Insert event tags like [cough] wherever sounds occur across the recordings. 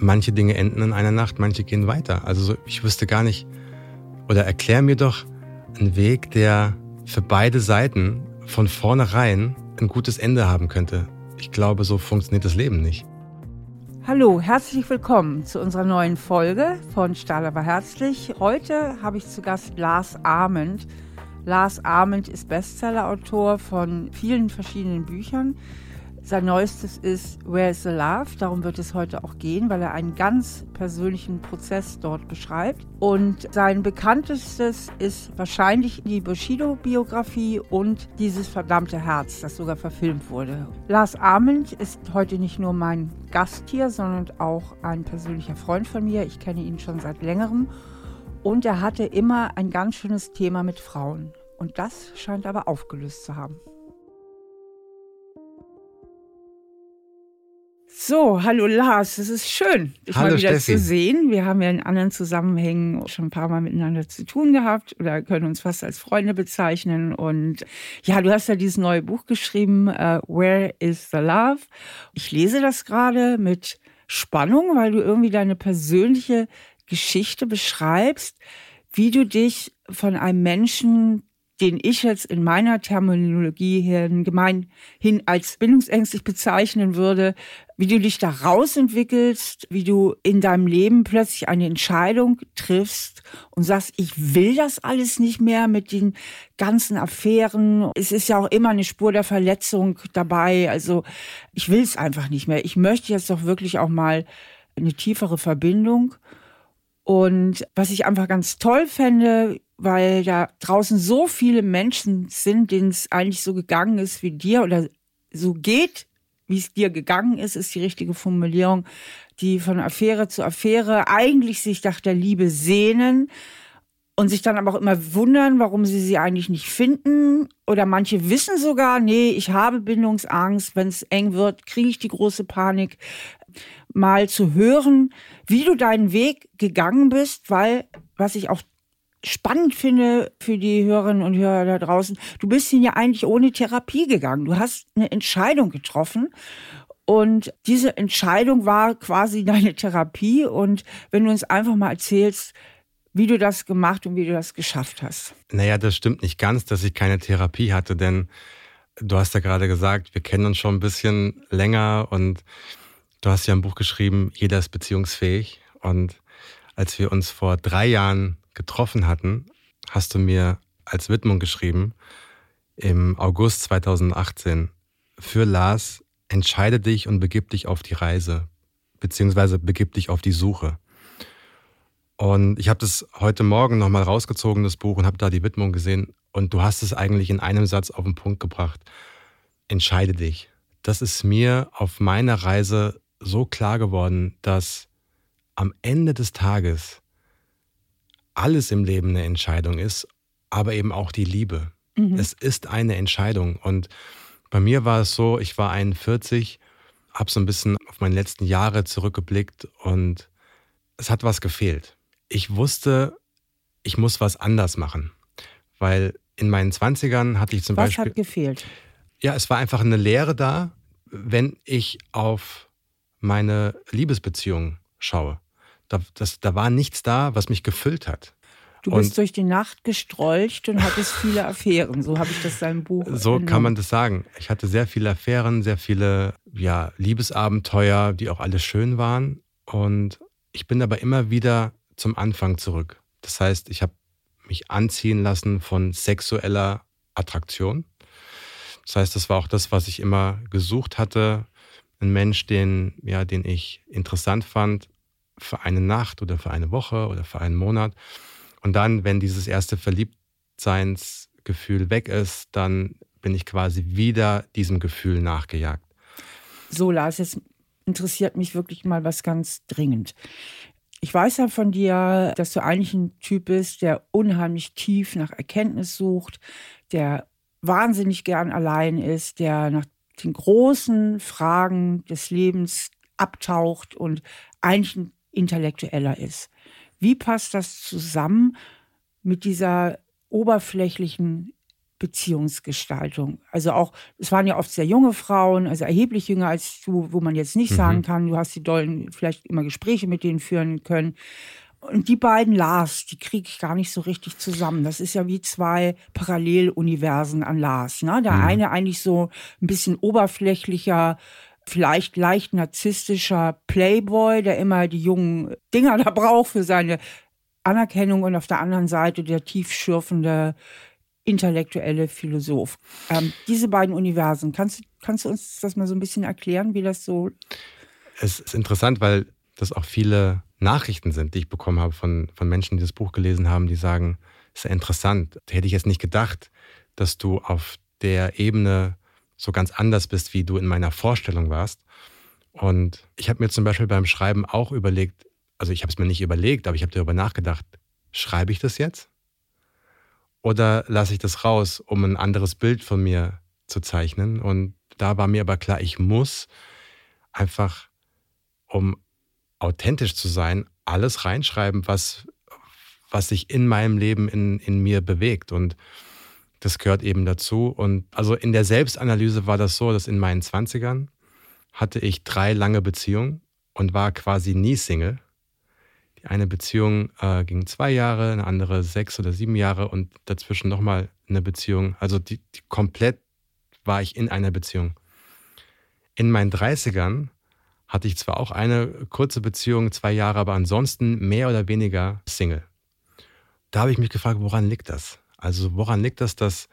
Manche Dinge enden in einer Nacht, manche gehen weiter. Also ich wüsste gar nicht, oder erklär mir doch einen Weg, der für beide Seiten von vornherein ein gutes Ende haben könnte. Ich glaube, so funktioniert das Leben nicht. Hallo, herzlich willkommen zu unserer neuen Folge von Stahl aber herzlich. Heute habe ich zu Gast Lars Ahmed. Lars Ahmed ist Bestsellerautor von vielen verschiedenen Büchern. Sein neuestes ist Where is the Love? Darum wird es heute auch gehen, weil er einen ganz persönlichen Prozess dort beschreibt. Und sein bekanntestes ist wahrscheinlich die Bushido-Biografie und dieses verdammte Herz, das sogar verfilmt wurde. Lars Ament ist heute nicht nur mein Gast hier, sondern auch ein persönlicher Freund von mir. Ich kenne ihn schon seit längerem. Und er hatte immer ein ganz schönes Thema mit Frauen. Und das scheint aber aufgelöst zu haben. So, hallo Lars, es ist schön, dich hallo mal wieder Steffi. zu sehen. Wir haben ja in anderen Zusammenhängen schon ein paar Mal miteinander zu tun gehabt oder können uns fast als Freunde bezeichnen. Und ja, du hast ja dieses neue Buch geschrieben, uh, Where is the Love? Ich lese das gerade mit Spannung, weil du irgendwie deine persönliche Geschichte beschreibst, wie du dich von einem Menschen den ich jetzt in meiner Terminologie hin gemeinhin als bindungsängstlich bezeichnen würde, wie du dich da rausentwickelst, wie du in deinem Leben plötzlich eine Entscheidung triffst und sagst, ich will das alles nicht mehr mit den ganzen Affären. Es ist ja auch immer eine Spur der Verletzung dabei. Also ich will es einfach nicht mehr. Ich möchte jetzt doch wirklich auch mal eine tiefere Verbindung. Und was ich einfach ganz toll fände, weil da draußen so viele Menschen sind, denen es eigentlich so gegangen ist wie dir oder so geht, wie es dir gegangen ist, ist die richtige Formulierung, die von Affäre zu Affäre eigentlich sich nach der Liebe sehnen und sich dann aber auch immer wundern, warum sie sie eigentlich nicht finden. Oder manche wissen sogar, nee, ich habe Bindungsangst, wenn es eng wird, kriege ich die große Panik. Mal zu hören, wie du deinen Weg gegangen bist, weil was ich auch spannend finde für die Hörerinnen und Hörer da draußen, du bist ihn ja eigentlich ohne Therapie gegangen. Du hast eine Entscheidung getroffen und diese Entscheidung war quasi [laughs] deine Therapie. Und wenn du uns einfach mal erzählst, wie du das gemacht und wie du das geschafft hast. Naja, das stimmt nicht ganz, dass ich keine Therapie hatte, denn du hast ja gerade gesagt, wir kennen uns schon ein bisschen länger und du hast ja ein Buch geschrieben, jeder ist beziehungsfähig. Und als wir uns vor drei Jahren getroffen hatten, hast du mir als Widmung geschrieben, im August 2018, für Lars, entscheide dich und begib dich auf die Reise, beziehungsweise begib dich auf die Suche. Und ich habe das heute Morgen nochmal rausgezogen, das Buch, und habe da die Widmung gesehen. Und du hast es eigentlich in einem Satz auf den Punkt gebracht. Entscheide dich. Das ist mir auf meiner Reise so klar geworden, dass am Ende des Tages alles im Leben eine Entscheidung ist, aber eben auch die Liebe. Mhm. Es ist eine Entscheidung. Und bei mir war es so, ich war 41, habe so ein bisschen auf meine letzten Jahre zurückgeblickt und es hat was gefehlt. Ich wusste, ich muss was anders machen, weil in meinen 20ern hatte ich zum was Beispiel... Was hat gefehlt? Ja, es war einfach eine Lehre da, wenn ich auf meine Liebesbeziehung schaue. Da, das, da war nichts da, was mich gefüllt hat. Du bist und durch die Nacht gestrolcht und hattest viele Affären. So habe ich das in deinem Buch. So genommen. kann man das sagen. Ich hatte sehr viele Affären, sehr viele ja, Liebesabenteuer, die auch alle schön waren. Und ich bin aber immer wieder zum Anfang zurück. Das heißt, ich habe mich anziehen lassen von sexueller Attraktion. Das heißt, das war auch das, was ich immer gesucht hatte. Ein Mensch, den, ja, den ich interessant fand, für eine Nacht oder für eine Woche oder für einen Monat. Und dann, wenn dieses erste Verliebtseinsgefühl weg ist, dann bin ich quasi wieder diesem Gefühl nachgejagt. So, Lars, jetzt interessiert mich wirklich mal was ganz dringend. Ich weiß ja von dir, dass du eigentlich ein Typ bist, der unheimlich tief nach Erkenntnis sucht, der wahnsinnig gern allein ist, der nach den großen Fragen des Lebens abtaucht und eigentlich ein intellektueller ist. Wie passt das zusammen mit dieser oberflächlichen Beziehungsgestaltung. Also auch, es waren ja oft sehr junge Frauen, also erheblich jünger als du, wo man jetzt nicht mhm. sagen kann, du hast die dollen vielleicht immer Gespräche mit denen führen können. Und die beiden Lars, die kriege ich gar nicht so richtig zusammen. Das ist ja wie zwei Paralleluniversen an Lars. Ne? Der mhm. eine eigentlich so ein bisschen oberflächlicher, vielleicht leicht narzisstischer Playboy, der immer die jungen Dinger da braucht für seine Anerkennung und auf der anderen Seite der tiefschürfende intellektuelle Philosoph. Ähm, diese beiden Universen, kannst, kannst du uns das mal so ein bisschen erklären, wie das so. Es ist interessant, weil das auch viele Nachrichten sind, die ich bekommen habe von, von Menschen, die das Buch gelesen haben, die sagen, ist interessant. Hätte ich jetzt nicht gedacht, dass du auf der Ebene so ganz anders bist, wie du in meiner Vorstellung warst. Und ich habe mir zum Beispiel beim Schreiben auch überlegt, also ich habe es mir nicht überlegt, aber ich habe darüber nachgedacht, schreibe ich das jetzt? Oder lasse ich das raus, um ein anderes Bild von mir zu zeichnen? Und da war mir aber klar, ich muss einfach, um authentisch zu sein, alles reinschreiben, was, was sich in meinem Leben in, in mir bewegt. Und das gehört eben dazu. Und also in der Selbstanalyse war das so, dass in meinen 20ern hatte ich drei lange Beziehungen und war quasi nie Single. Die eine Beziehung äh, ging zwei Jahre, eine andere sechs oder sieben Jahre und dazwischen nochmal eine Beziehung. Also die, die komplett war ich in einer Beziehung. In meinen 30ern hatte ich zwar auch eine kurze Beziehung, zwei Jahre, aber ansonsten mehr oder weniger Single. Da habe ich mich gefragt, woran liegt das? Also woran liegt das, dass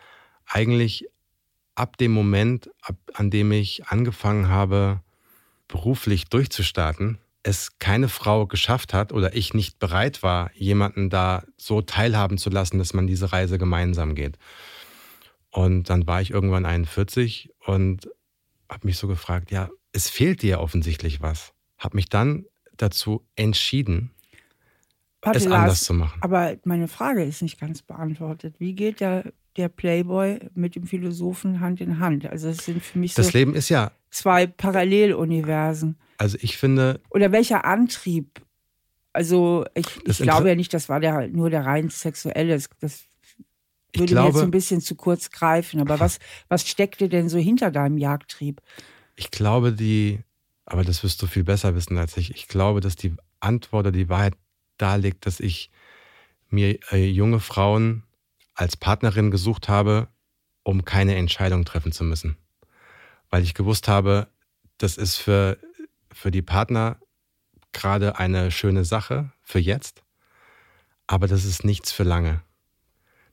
eigentlich ab dem Moment, ab, an dem ich angefangen habe, beruflich durchzustarten, es keine Frau geschafft hat oder ich nicht bereit war, jemanden da so teilhaben zu lassen, dass man diese Reise gemeinsam geht. Und dann war ich irgendwann 41 und habe mich so gefragt, ja, es fehlt dir offensichtlich was. Habe mich dann dazu entschieden, Warte, es Lars, anders zu machen. Aber meine Frage ist nicht ganz beantwortet. Wie geht der, der Playboy mit dem Philosophen Hand in Hand? Also es sind für mich das so Leben ist ja zwei Paralleluniversen. Also ich finde. Oder welcher Antrieb? Also ich, ich glaube ja nicht, das war der, nur der rein sexuelle. Das, das würde glaube, mir jetzt ein bisschen zu kurz greifen. Aber was, was steckte denn so hinter deinem Jagdtrieb? Ich glaube, die, aber das wirst du viel besser wissen als ich. Ich glaube, dass die Antwort oder die Wahrheit da liegt, dass ich mir äh, junge Frauen als Partnerin gesucht habe, um keine Entscheidung treffen zu müssen. Weil ich gewusst habe, das ist für, für die Partner gerade eine schöne Sache für jetzt, aber das ist nichts für lange.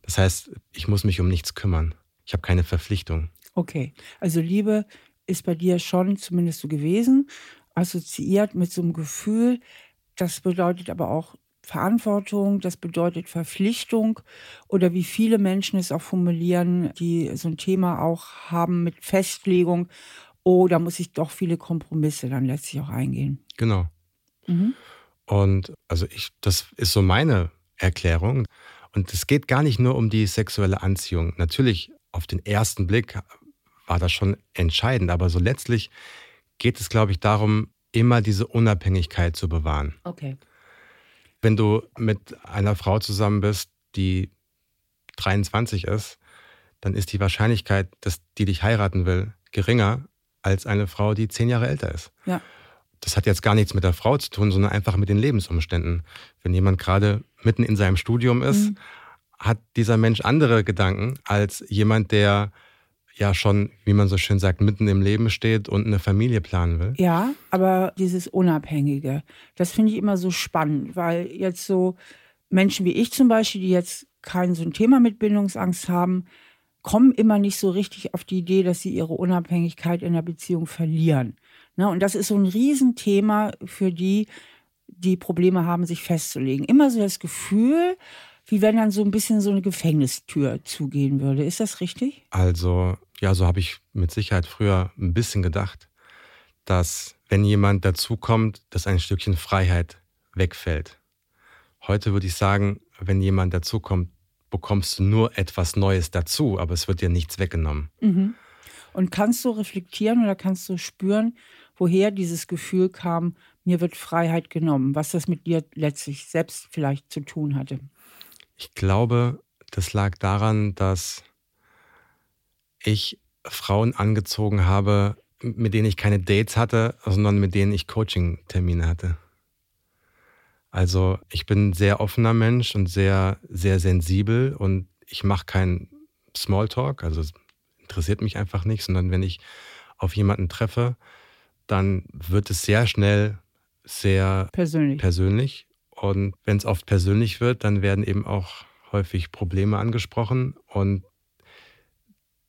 Das heißt, ich muss mich um nichts kümmern. Ich habe keine Verpflichtung. Okay, also Liebe ist bei dir schon zumindest so gewesen, assoziiert mit so einem Gefühl, das bedeutet aber auch Verantwortung, das bedeutet Verpflichtung oder wie viele Menschen es auch formulieren, die so ein Thema auch haben mit Festlegung, oh, da muss ich doch viele Kompromisse dann letztlich auch eingehen. Genau. Mhm. Und also ich, das ist so meine Erklärung. Und es geht gar nicht nur um die sexuelle Anziehung. Natürlich, auf den ersten Blick war das schon entscheidend. Aber so letztlich geht es, glaube ich, darum, immer diese Unabhängigkeit zu bewahren. Okay. Wenn du mit einer Frau zusammen bist, die 23 ist, dann ist die Wahrscheinlichkeit, dass die dich heiraten will, geringer als eine Frau, die zehn Jahre älter ist. Ja. Das hat jetzt gar nichts mit der Frau zu tun, sondern einfach mit den Lebensumständen. Wenn jemand gerade mitten in seinem Studium ist, mhm. hat dieser Mensch andere Gedanken als jemand, der ja schon, wie man so schön sagt, mitten im Leben steht und eine Familie planen will. Ja, aber dieses Unabhängige, das finde ich immer so spannend, weil jetzt so Menschen wie ich zum Beispiel, die jetzt kein so ein Thema mit Bindungsangst haben, kommen immer nicht so richtig auf die Idee, dass sie ihre Unabhängigkeit in der Beziehung verlieren. Ne? Und das ist so ein Riesenthema für die, die Probleme haben, sich festzulegen. Immer so das Gefühl, wie wenn dann so ein bisschen so eine Gefängnistür zugehen würde. Ist das richtig? Also, ja, so habe ich mit Sicherheit früher ein bisschen gedacht, dass wenn jemand dazukommt, dass ein Stückchen Freiheit wegfällt. Heute würde ich sagen, wenn jemand dazukommt, bekommst du nur etwas Neues dazu, aber es wird dir nichts weggenommen. Mhm. Und kannst du reflektieren oder kannst du spüren, woher dieses Gefühl kam, mir wird Freiheit genommen, was das mit dir letztlich selbst vielleicht zu tun hatte? Ich glaube, das lag daran, dass ich Frauen angezogen habe, mit denen ich keine Dates hatte, sondern mit denen ich Coaching-Termine hatte. Also ich bin ein sehr offener Mensch und sehr, sehr sensibel und ich mache keinen Smalltalk, also es interessiert mich einfach nicht, sondern wenn ich auf jemanden treffe, dann wird es sehr schnell sehr persönlich. persönlich. Und wenn es oft persönlich wird, dann werden eben auch häufig Probleme angesprochen. Und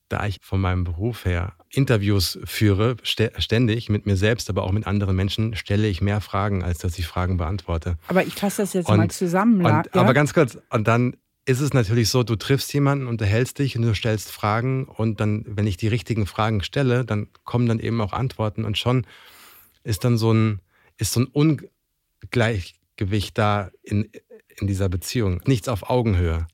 da ich von meinem Beruf her Interviews führe, ständig mit mir selbst, aber auch mit anderen Menschen, stelle ich mehr Fragen, als dass ich Fragen beantworte. Aber ich fasse das jetzt und, mal zusammen. Und, ja? Aber ganz kurz, und dann ist es natürlich so, du triffst jemanden, unterhältst dich und du stellst Fragen und dann, wenn ich die richtigen Fragen stelle, dann kommen dann eben auch Antworten und schon ist dann so ein, ist so ein Ungleichgewicht da in, in dieser Beziehung. Nichts auf Augenhöhe.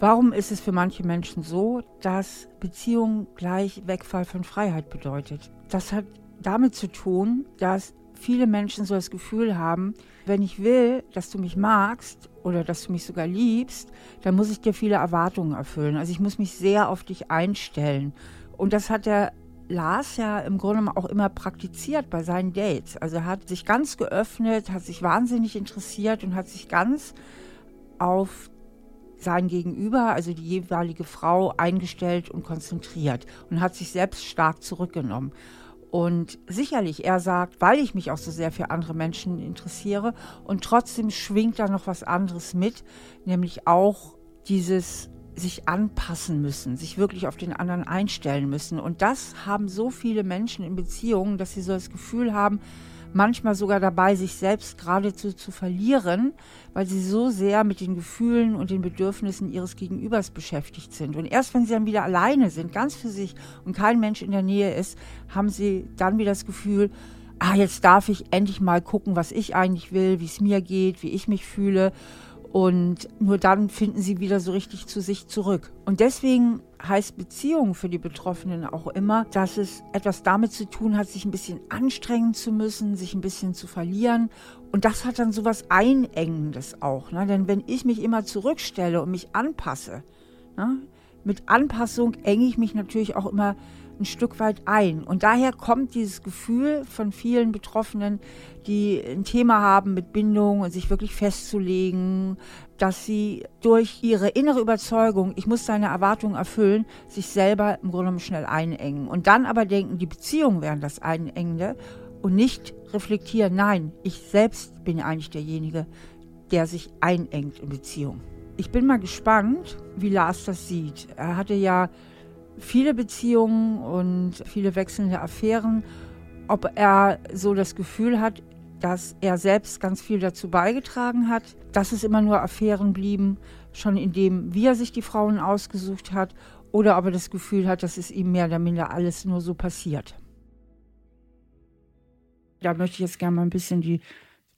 Warum ist es für manche Menschen so, dass Beziehung gleich Wegfall von Freiheit bedeutet? Das hat damit zu tun, dass viele Menschen so das Gefühl haben, wenn ich will, dass du mich magst oder dass du mich sogar liebst, dann muss ich dir viele Erwartungen erfüllen. Also ich muss mich sehr auf dich einstellen. Und das hat der Lars ja im Grunde auch immer praktiziert bei seinen Dates. Also er hat sich ganz geöffnet, hat sich wahnsinnig interessiert und hat sich ganz auf sein Gegenüber, also die jeweilige Frau, eingestellt und konzentriert und hat sich selbst stark zurückgenommen. Und sicherlich, er sagt, weil ich mich auch so sehr für andere Menschen interessiere und trotzdem schwingt da noch was anderes mit, nämlich auch dieses sich anpassen müssen, sich wirklich auf den anderen einstellen müssen. Und das haben so viele Menschen in Beziehungen, dass sie so das Gefühl haben, manchmal sogar dabei, sich selbst geradezu zu verlieren, weil sie so sehr mit den Gefühlen und den Bedürfnissen ihres Gegenübers beschäftigt sind. Und erst wenn sie dann wieder alleine sind, ganz für sich und kein Mensch in der Nähe ist, haben sie dann wieder das Gefühl, ah, jetzt darf ich endlich mal gucken, was ich eigentlich will, wie es mir geht, wie ich mich fühle. Und nur dann finden sie wieder so richtig zu sich zurück. Und deswegen heißt Beziehung für die Betroffenen auch immer, dass es etwas damit zu tun hat, sich ein bisschen anstrengen zu müssen, sich ein bisschen zu verlieren. Und das hat dann so was Einengendes auch. Ne? Denn wenn ich mich immer zurückstelle und mich anpasse, ne? mit Anpassung enge ich mich natürlich auch immer ein Stück weit ein. Und daher kommt dieses Gefühl von vielen Betroffenen, die ein Thema haben mit Bindung und sich wirklich festzulegen, dass sie durch ihre innere Überzeugung, ich muss seine Erwartungen erfüllen, sich selber im Grunde genommen schnell einengen. Und dann aber denken, die Beziehungen wären das Einengende und nicht reflektieren, nein, ich selbst bin eigentlich derjenige, der sich einengt in Beziehung. Ich bin mal gespannt, wie Lars das sieht. Er hatte ja viele Beziehungen und viele wechselnde Affären, ob er so das Gefühl hat, dass er selbst ganz viel dazu beigetragen hat, dass es immer nur Affären blieben, schon in dem, wie er sich die Frauen ausgesucht hat, oder ob er das Gefühl hat, dass es ihm mehr oder minder alles nur so passiert. Da möchte ich jetzt gerne mal ein bisschen die,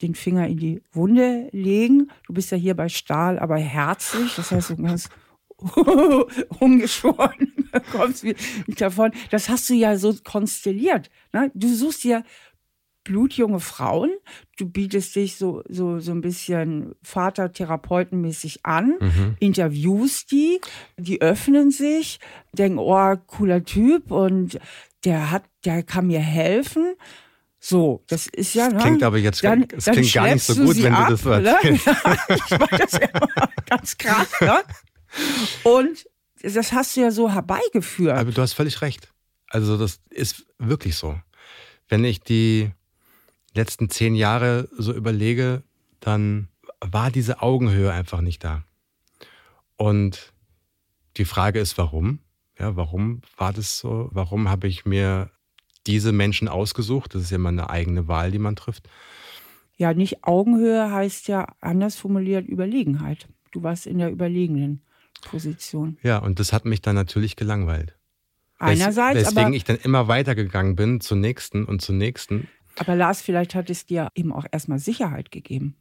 den Finger in die Wunde legen. Du bist ja hier bei Stahl, aber herzlich, das heißt so ganz [laughs] ungeschoren [laughs] kommst nicht davon. Das hast du ja so konstelliert. Ne? Du suchst ja blutjunge Frauen, du bietest dich so, so, so ein bisschen Vatertherapeutenmäßig an, mhm. interviewst die, die öffnen sich, denken, oh, cooler Typ und der hat, der kann mir helfen. So, das ist ja. Das ne? klingt aber jetzt dann, das klingt gar nicht so gut, wenn ab, du das so ne? [laughs] Ne? ich meine das ja ganz krass. Ne? Und das hast du ja so herbeigeführt. Aber du hast völlig recht. Also das ist wirklich so. Wenn ich die letzten zehn Jahre so überlege, dann war diese Augenhöhe einfach nicht da. Und die Frage ist, warum? Ja, warum war das so? Warum habe ich mir diese Menschen ausgesucht? Das ist ja immer eine eigene Wahl, die man trifft. Ja, nicht Augenhöhe heißt ja anders formuliert Überlegenheit. Du warst in der überlegenen Position. Ja, und das hat mich dann natürlich gelangweilt. Einerseits, Wes weswegen aber, ich dann immer weitergegangen bin zur nächsten und zur nächsten. Aber Lars, vielleicht hat es dir eben auch erstmal Sicherheit gegeben.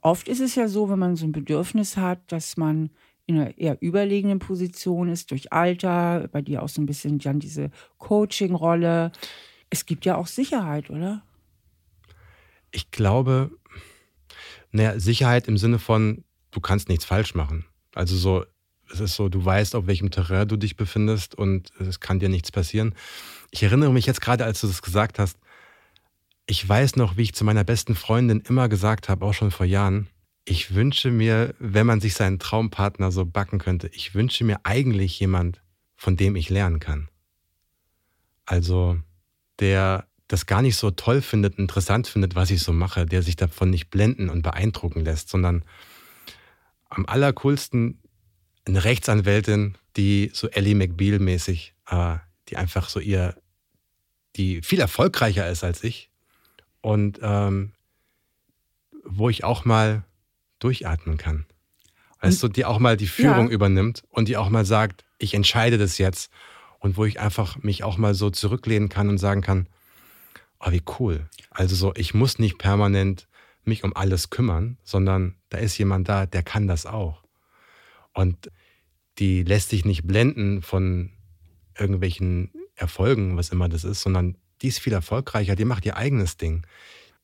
Oft ist es ja so, wenn man so ein Bedürfnis hat, dass man in einer eher überlegenen Position ist, durch Alter, bei dir auch so ein bisschen dann diese Coaching-Rolle. Es gibt ja auch Sicherheit, oder? Ich glaube, naja, Sicherheit im Sinne von, du kannst nichts falsch machen. Also so, es ist so, du weißt, auf welchem Terrain du dich befindest und es kann dir nichts passieren. Ich erinnere mich jetzt gerade, als du das gesagt hast, ich weiß noch, wie ich zu meiner besten Freundin immer gesagt habe, auch schon vor Jahren, ich wünsche mir, wenn man sich seinen Traumpartner so backen könnte, ich wünsche mir eigentlich jemand, von dem ich lernen kann. Also, der das gar nicht so toll findet, interessant findet, was ich so mache, der sich davon nicht blenden und beeindrucken lässt, sondern am allercoolsten eine Rechtsanwältin, die so Ellie McBeal-mäßig, äh, die einfach so ihr, die viel erfolgreicher ist als ich und ähm, wo ich auch mal durchatmen kann. Weißt du, die auch mal die Führung ja. übernimmt und die auch mal sagt, ich entscheide das jetzt und wo ich einfach mich auch mal so zurücklehnen kann und sagen kann, oh, wie cool. Also so, ich muss nicht permanent mich um alles kümmern, sondern da ist jemand da, der kann das auch. Und die lässt sich nicht blenden von irgendwelchen Erfolgen, was immer das ist, sondern die ist viel erfolgreicher, die macht ihr eigenes Ding.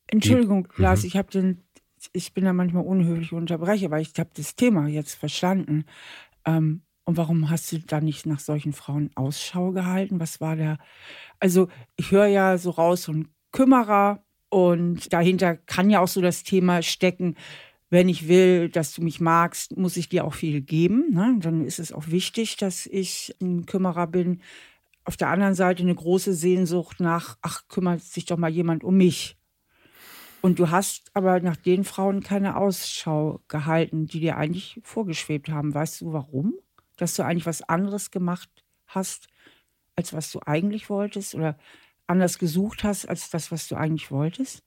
Entschuldigung, die, Lars, -hmm. ich habe den, ich bin da manchmal unhöflich und unterbreche, weil ich habe das Thema jetzt verstanden. Ähm, und warum hast du da nicht nach solchen Frauen Ausschau gehalten? Was war der? Also, ich höre ja so raus, so ein Kümmerer und dahinter kann ja auch so das Thema stecken, wenn ich will, dass du mich magst, muss ich dir auch viel geben. Ne? Dann ist es auch wichtig, dass ich ein Kümmerer bin. Auf der anderen Seite eine große Sehnsucht nach, ach, kümmert sich doch mal jemand um mich. Und du hast aber nach den Frauen keine Ausschau gehalten, die dir eigentlich vorgeschwebt haben. Weißt du warum? dass du eigentlich was anderes gemacht hast, als was du eigentlich wolltest oder anders gesucht hast, als das, was du eigentlich wolltest?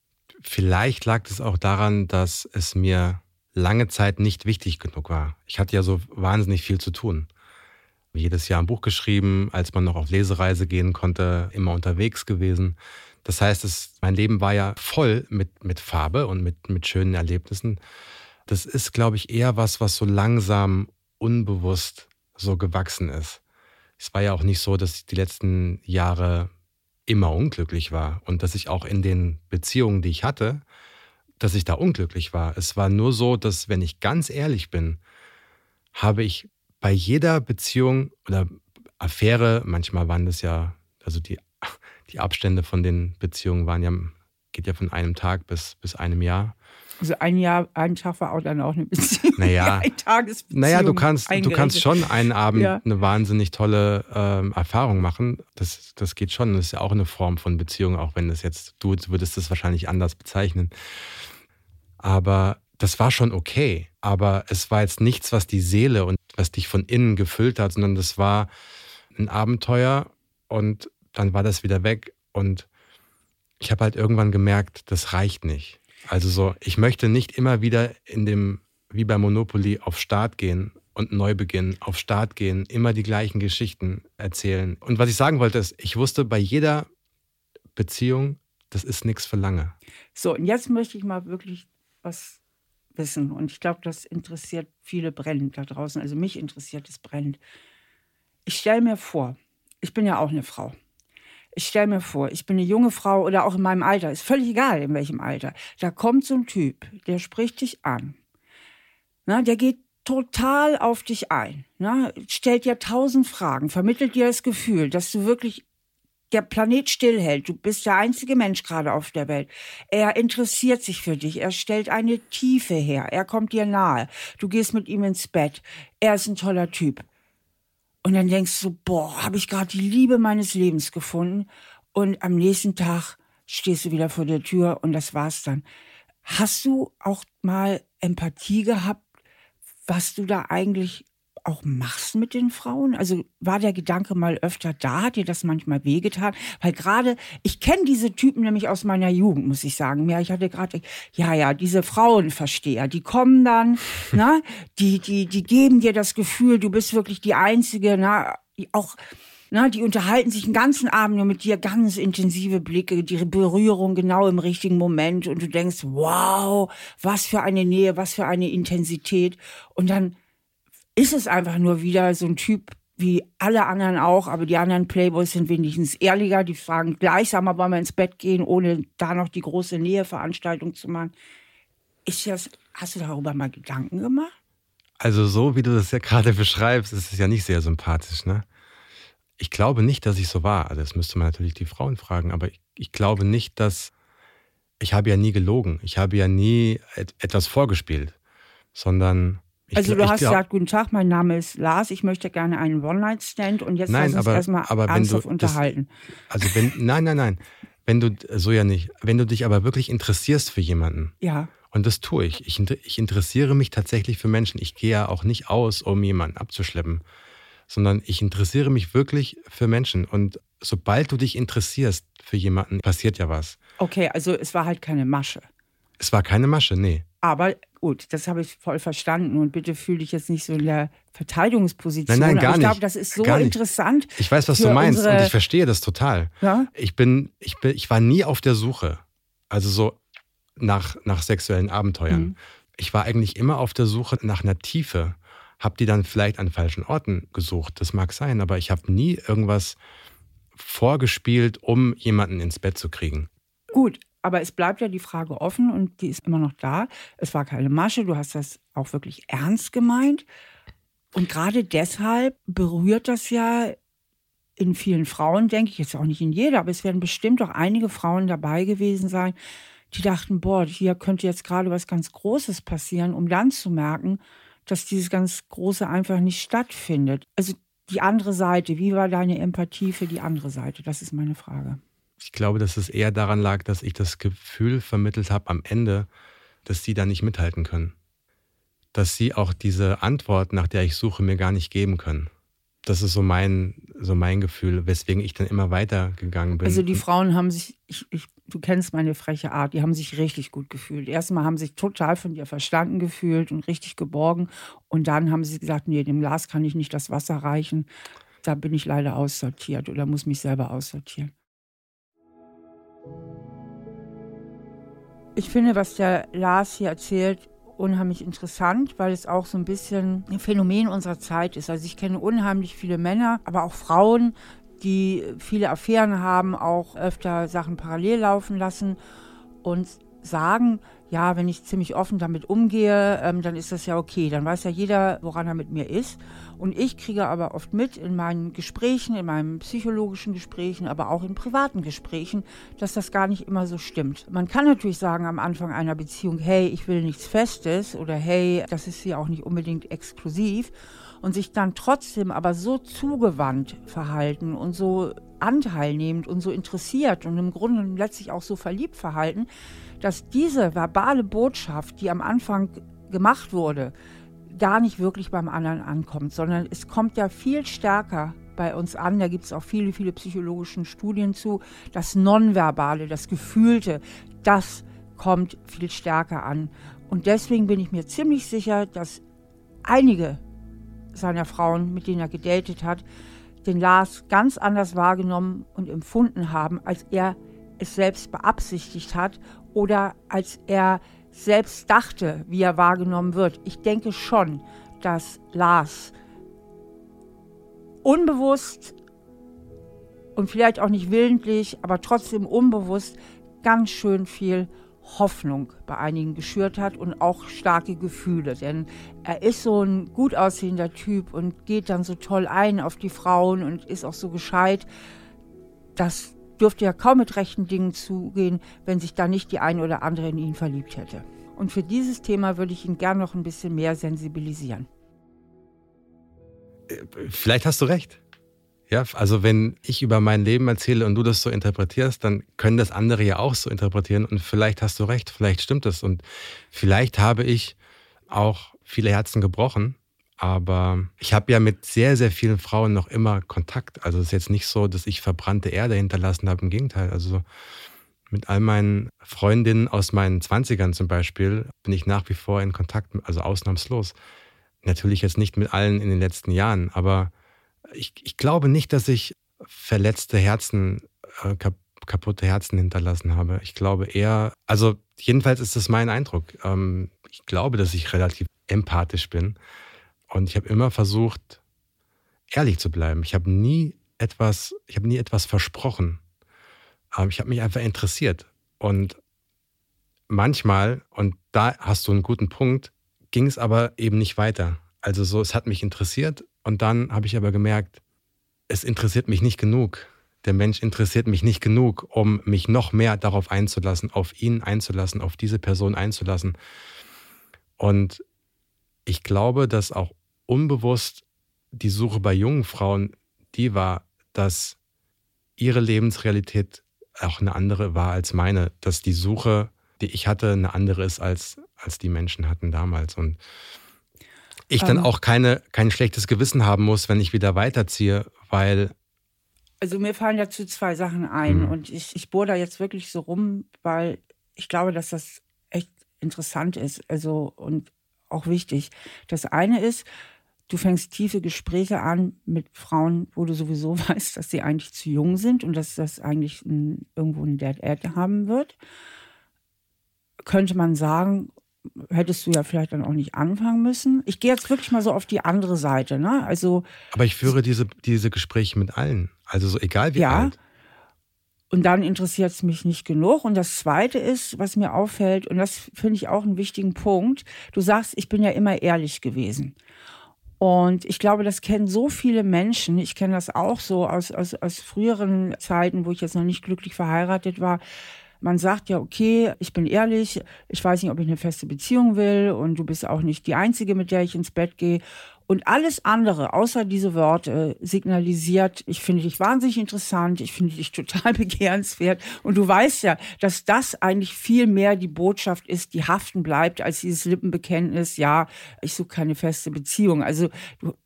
Vielleicht lag es auch daran, dass es mir lange Zeit nicht wichtig genug war. Ich hatte ja so wahnsinnig viel zu tun. Jedes Jahr ein Buch geschrieben, als man noch auf Lesereise gehen konnte, immer unterwegs gewesen. Das heißt, es, mein Leben war ja voll mit, mit Farbe und mit, mit schönen Erlebnissen. Das ist, glaube ich, eher was, was so langsam, unbewusst so gewachsen ist. Es war ja auch nicht so, dass ich die letzten Jahre immer unglücklich war und dass ich auch in den Beziehungen, die ich hatte, dass ich da unglücklich war. Es war nur so, dass wenn ich ganz ehrlich bin, habe ich bei jeder Beziehung oder Affäre, manchmal waren das ja, also die, die Abstände von den Beziehungen waren ja, geht ja von einem Tag bis, bis einem Jahr. Also ein Jahr, ein Tag war auch dann auch eine Beziehung. Naja, [laughs] ein Tagesbeziehung. Naja, du kannst, du kannst schon einen Abend ja. eine wahnsinnig tolle ähm, Erfahrung machen. Das, das geht schon. Das ist ja auch eine Form von Beziehung, auch wenn das jetzt, du würdest das wahrscheinlich anders bezeichnen. Aber das war schon okay. Aber es war jetzt nichts, was die Seele und was dich von innen gefüllt hat, sondern das war ein Abenteuer und dann war das wieder weg. Und ich habe halt irgendwann gemerkt, das reicht nicht. Also so, ich möchte nicht immer wieder in dem, wie bei Monopoly, auf Start gehen und neu beginnen, auf Start gehen, immer die gleichen Geschichten erzählen. Und was ich sagen wollte, ist, ich wusste bei jeder Beziehung, das ist nichts für lange. So, und jetzt möchte ich mal wirklich was wissen. Und ich glaube, das interessiert viele brennend da draußen. Also mich interessiert es brennend. Ich stelle mir vor, ich bin ja auch eine Frau. Ich stelle mir vor, ich bin eine junge Frau oder auch in meinem Alter, ist völlig egal in welchem Alter. Da kommt so ein Typ, der spricht dich an. Na, der geht total auf dich ein. Na, stellt dir tausend Fragen, vermittelt dir das Gefühl, dass du wirklich der Planet stillhält. Du bist der einzige Mensch gerade auf der Welt. Er interessiert sich für dich. Er stellt eine Tiefe her. Er kommt dir nahe. Du gehst mit ihm ins Bett. Er ist ein toller Typ. Und dann denkst du, boah, habe ich gerade die Liebe meines Lebens gefunden. Und am nächsten Tag stehst du wieder vor der Tür und das war's dann. Hast du auch mal Empathie gehabt, was du da eigentlich auch machst mit den Frauen? Also war der Gedanke mal öfter da? Hat dir das manchmal wehgetan? Weil gerade, ich kenne diese Typen nämlich aus meiner Jugend, muss ich sagen. Ja, ich hatte gerade, ja, ja, diese Frauenversteher, die kommen dann, [laughs] ne, die, die, die geben dir das Gefühl, du bist wirklich die Einzige, ne, auch, na, die unterhalten sich den ganzen Abend nur mit dir, ganz intensive Blicke, die Berührung genau im richtigen Moment und du denkst, wow, was für eine Nähe, was für eine Intensität. Und dann ist es einfach nur wieder so ein Typ wie alle anderen auch, aber die anderen Playboys sind wenigstens ehrlicher. Die fragen gleichsam, wollen wir ins Bett gehen, ohne da noch die große Näheveranstaltung zu machen. Ist das, hast du darüber mal Gedanken gemacht? Also so wie du das ja gerade beschreibst, ist es ja nicht sehr sympathisch, ne? Ich glaube nicht, dass ich so war. Also das müsste man natürlich die Frauen fragen, aber ich, ich glaube nicht, dass ich habe ja nie gelogen. Ich habe ja nie et etwas vorgespielt, sondern ich also du hast glaub, gesagt, guten Tag, mein Name ist Lars, ich möchte gerne einen One-Night-Stand und jetzt nein, lass uns erstmal ernsthaft du, unterhalten. Das, also wenn, nein, nein, nein, wenn du, so ja nicht, wenn du dich aber wirklich interessierst für jemanden. Ja. Und das tue ich. ich. Ich interessiere mich tatsächlich für Menschen. Ich gehe ja auch nicht aus, um jemanden abzuschleppen, sondern ich interessiere mich wirklich für Menschen. Und sobald du dich interessierst für jemanden, passiert ja was. Okay, also es war halt keine Masche. Es war keine Masche, nee. Aber gut, das habe ich voll verstanden und bitte fühle dich jetzt nicht so in der Verteidigungsposition. Nein, nein, gar ich nicht. glaube, das ist so interessant. Ich weiß, was du meinst und ich verstehe das total. Ja? Ich bin, ich bin, ich war nie auf der Suche. Also so nach, nach sexuellen Abenteuern. Mhm. Ich war eigentlich immer auf der Suche nach einer Tiefe. Hab die dann vielleicht an falschen Orten gesucht. Das mag sein, aber ich habe nie irgendwas vorgespielt, um jemanden ins Bett zu kriegen. Gut, aber es bleibt ja die Frage offen und die ist immer noch da. Es war keine Masche, du hast das auch wirklich ernst gemeint. Und gerade deshalb berührt das ja in vielen Frauen, denke ich, jetzt auch nicht in jeder, aber es werden bestimmt auch einige Frauen dabei gewesen sein, die dachten, boah, hier könnte jetzt gerade was ganz Großes passieren, um dann zu merken, dass dieses ganz Große einfach nicht stattfindet. Also die andere Seite, wie war deine Empathie für die andere Seite? Das ist meine Frage. Ich glaube, dass es eher daran lag, dass ich das Gefühl vermittelt habe am Ende, dass sie da nicht mithalten können. Dass sie auch diese Antwort, nach der ich suche, mir gar nicht geben können. Das ist so mein, so mein Gefühl, weswegen ich dann immer weitergegangen bin. Also die Frauen haben sich, ich, ich, du kennst meine freche Art, die haben sich richtig gut gefühlt. Erstmal haben sie sich total von dir verstanden gefühlt und richtig geborgen. Und dann haben sie gesagt, nee, dem Glas kann ich nicht das Wasser reichen. Da bin ich leider aussortiert oder muss mich selber aussortieren. Ich finde, was der Lars hier erzählt, unheimlich interessant, weil es auch so ein bisschen ein Phänomen unserer Zeit ist. Also ich kenne unheimlich viele Männer, aber auch Frauen, die viele Affären haben, auch öfter Sachen parallel laufen lassen und sagen, ja, wenn ich ziemlich offen damit umgehe, ähm, dann ist das ja okay. Dann weiß ja jeder, woran er mit mir ist. Und ich kriege aber oft mit in meinen Gesprächen, in meinen psychologischen Gesprächen, aber auch in privaten Gesprächen, dass das gar nicht immer so stimmt. Man kann natürlich sagen am Anfang einer Beziehung, hey, ich will nichts Festes oder hey, das ist hier auch nicht unbedingt exklusiv und sich dann trotzdem aber so zugewandt verhalten und so anteilnehmend und so interessiert und im Grunde letztlich auch so verliebt verhalten, dass diese verbale Botschaft, die am Anfang gemacht wurde, gar nicht wirklich beim anderen ankommt, sondern es kommt ja viel stärker bei uns an. Da gibt es auch viele, viele psychologische Studien zu. Das Nonverbale, das Gefühlte, das kommt viel stärker an. Und deswegen bin ich mir ziemlich sicher, dass einige seiner Frauen, mit denen er gedatet hat, den Lars ganz anders wahrgenommen und empfunden haben, als er es selbst beabsichtigt hat oder als er selbst dachte, wie er wahrgenommen wird. Ich denke schon, dass Lars unbewusst und vielleicht auch nicht willentlich, aber trotzdem unbewusst ganz schön viel Hoffnung bei einigen geschürt hat und auch starke Gefühle. Denn er ist so ein gut aussehender Typ und geht dann so toll ein auf die Frauen und ist auch so gescheit. Das dürfte ja kaum mit rechten Dingen zugehen, wenn sich da nicht die eine oder andere in ihn verliebt hätte. Und für dieses Thema würde ich ihn gern noch ein bisschen mehr sensibilisieren. Vielleicht hast du recht. Ja, also wenn ich über mein Leben erzähle und du das so interpretierst, dann können das andere ja auch so interpretieren und vielleicht hast du recht, vielleicht stimmt es und vielleicht habe ich auch viele Herzen gebrochen aber ich habe ja mit sehr, sehr vielen Frauen noch immer Kontakt. Also es ist jetzt nicht so, dass ich verbrannte Erde hinterlassen habe. Im Gegenteil. Also mit all meinen Freundinnen aus meinen Zwanzigern zum Beispiel bin ich nach wie vor in Kontakt, also ausnahmslos. Natürlich jetzt nicht mit allen in den letzten Jahren, aber ich, ich glaube nicht, dass ich verletzte Herzen, äh, kaputte Herzen hinterlassen habe. Ich glaube eher, also jedenfalls ist das mein Eindruck. Ähm, ich glaube, dass ich relativ empathisch bin. Und ich habe immer versucht, ehrlich zu bleiben. Ich habe nie etwas, ich habe nie etwas versprochen. Aber ich habe mich einfach interessiert. Und manchmal, und da hast du einen guten Punkt, ging es aber eben nicht weiter. Also so, es hat mich interessiert und dann habe ich aber gemerkt, es interessiert mich nicht genug. Der Mensch interessiert mich nicht genug, um mich noch mehr darauf einzulassen, auf ihn einzulassen, auf diese Person einzulassen. Und ich glaube, dass auch unbewusst die Suche bei jungen Frauen die war, dass ihre Lebensrealität auch eine andere war als meine, dass die Suche, die ich hatte, eine andere ist als, als die Menschen hatten damals. Und ich dann ähm. auch keine, kein schlechtes Gewissen haben muss, wenn ich wieder weiterziehe, weil. Also mir fallen dazu zwei Sachen ein mhm. und ich, ich bohre da jetzt wirklich so rum, weil ich glaube, dass das echt interessant ist also und auch wichtig. Das eine ist, Du fängst tiefe Gespräche an mit Frauen, wo du sowieso [laughs] weißt, dass sie eigentlich zu jung sind und dass das eigentlich ein, irgendwo ein Dead End haben wird. Könnte man sagen, hättest du ja vielleicht dann auch nicht anfangen müssen. Ich gehe jetzt wirklich mal so auf die andere Seite. Ne? Also, Aber ich führe diese, diese Gespräche mit allen. Also so egal wie ja, alt. Und dann interessiert es mich nicht genug. Und das Zweite ist, was mir auffällt, und das finde ich auch einen wichtigen Punkt, du sagst, ich bin ja immer ehrlich gewesen. Und ich glaube, das kennen so viele Menschen. Ich kenne das auch so aus, aus, aus früheren Zeiten, wo ich jetzt noch nicht glücklich verheiratet war. Man sagt ja, okay, ich bin ehrlich, ich weiß nicht, ob ich eine feste Beziehung will und du bist auch nicht die Einzige, mit der ich ins Bett gehe. Und alles andere, außer diese Worte, signalisiert, ich finde dich wahnsinnig interessant, ich finde dich [laughs] total begehrenswert. Und du weißt ja, dass das eigentlich viel mehr die Botschaft ist, die haften bleibt, als dieses Lippenbekenntnis, ja, ich suche keine feste Beziehung. Also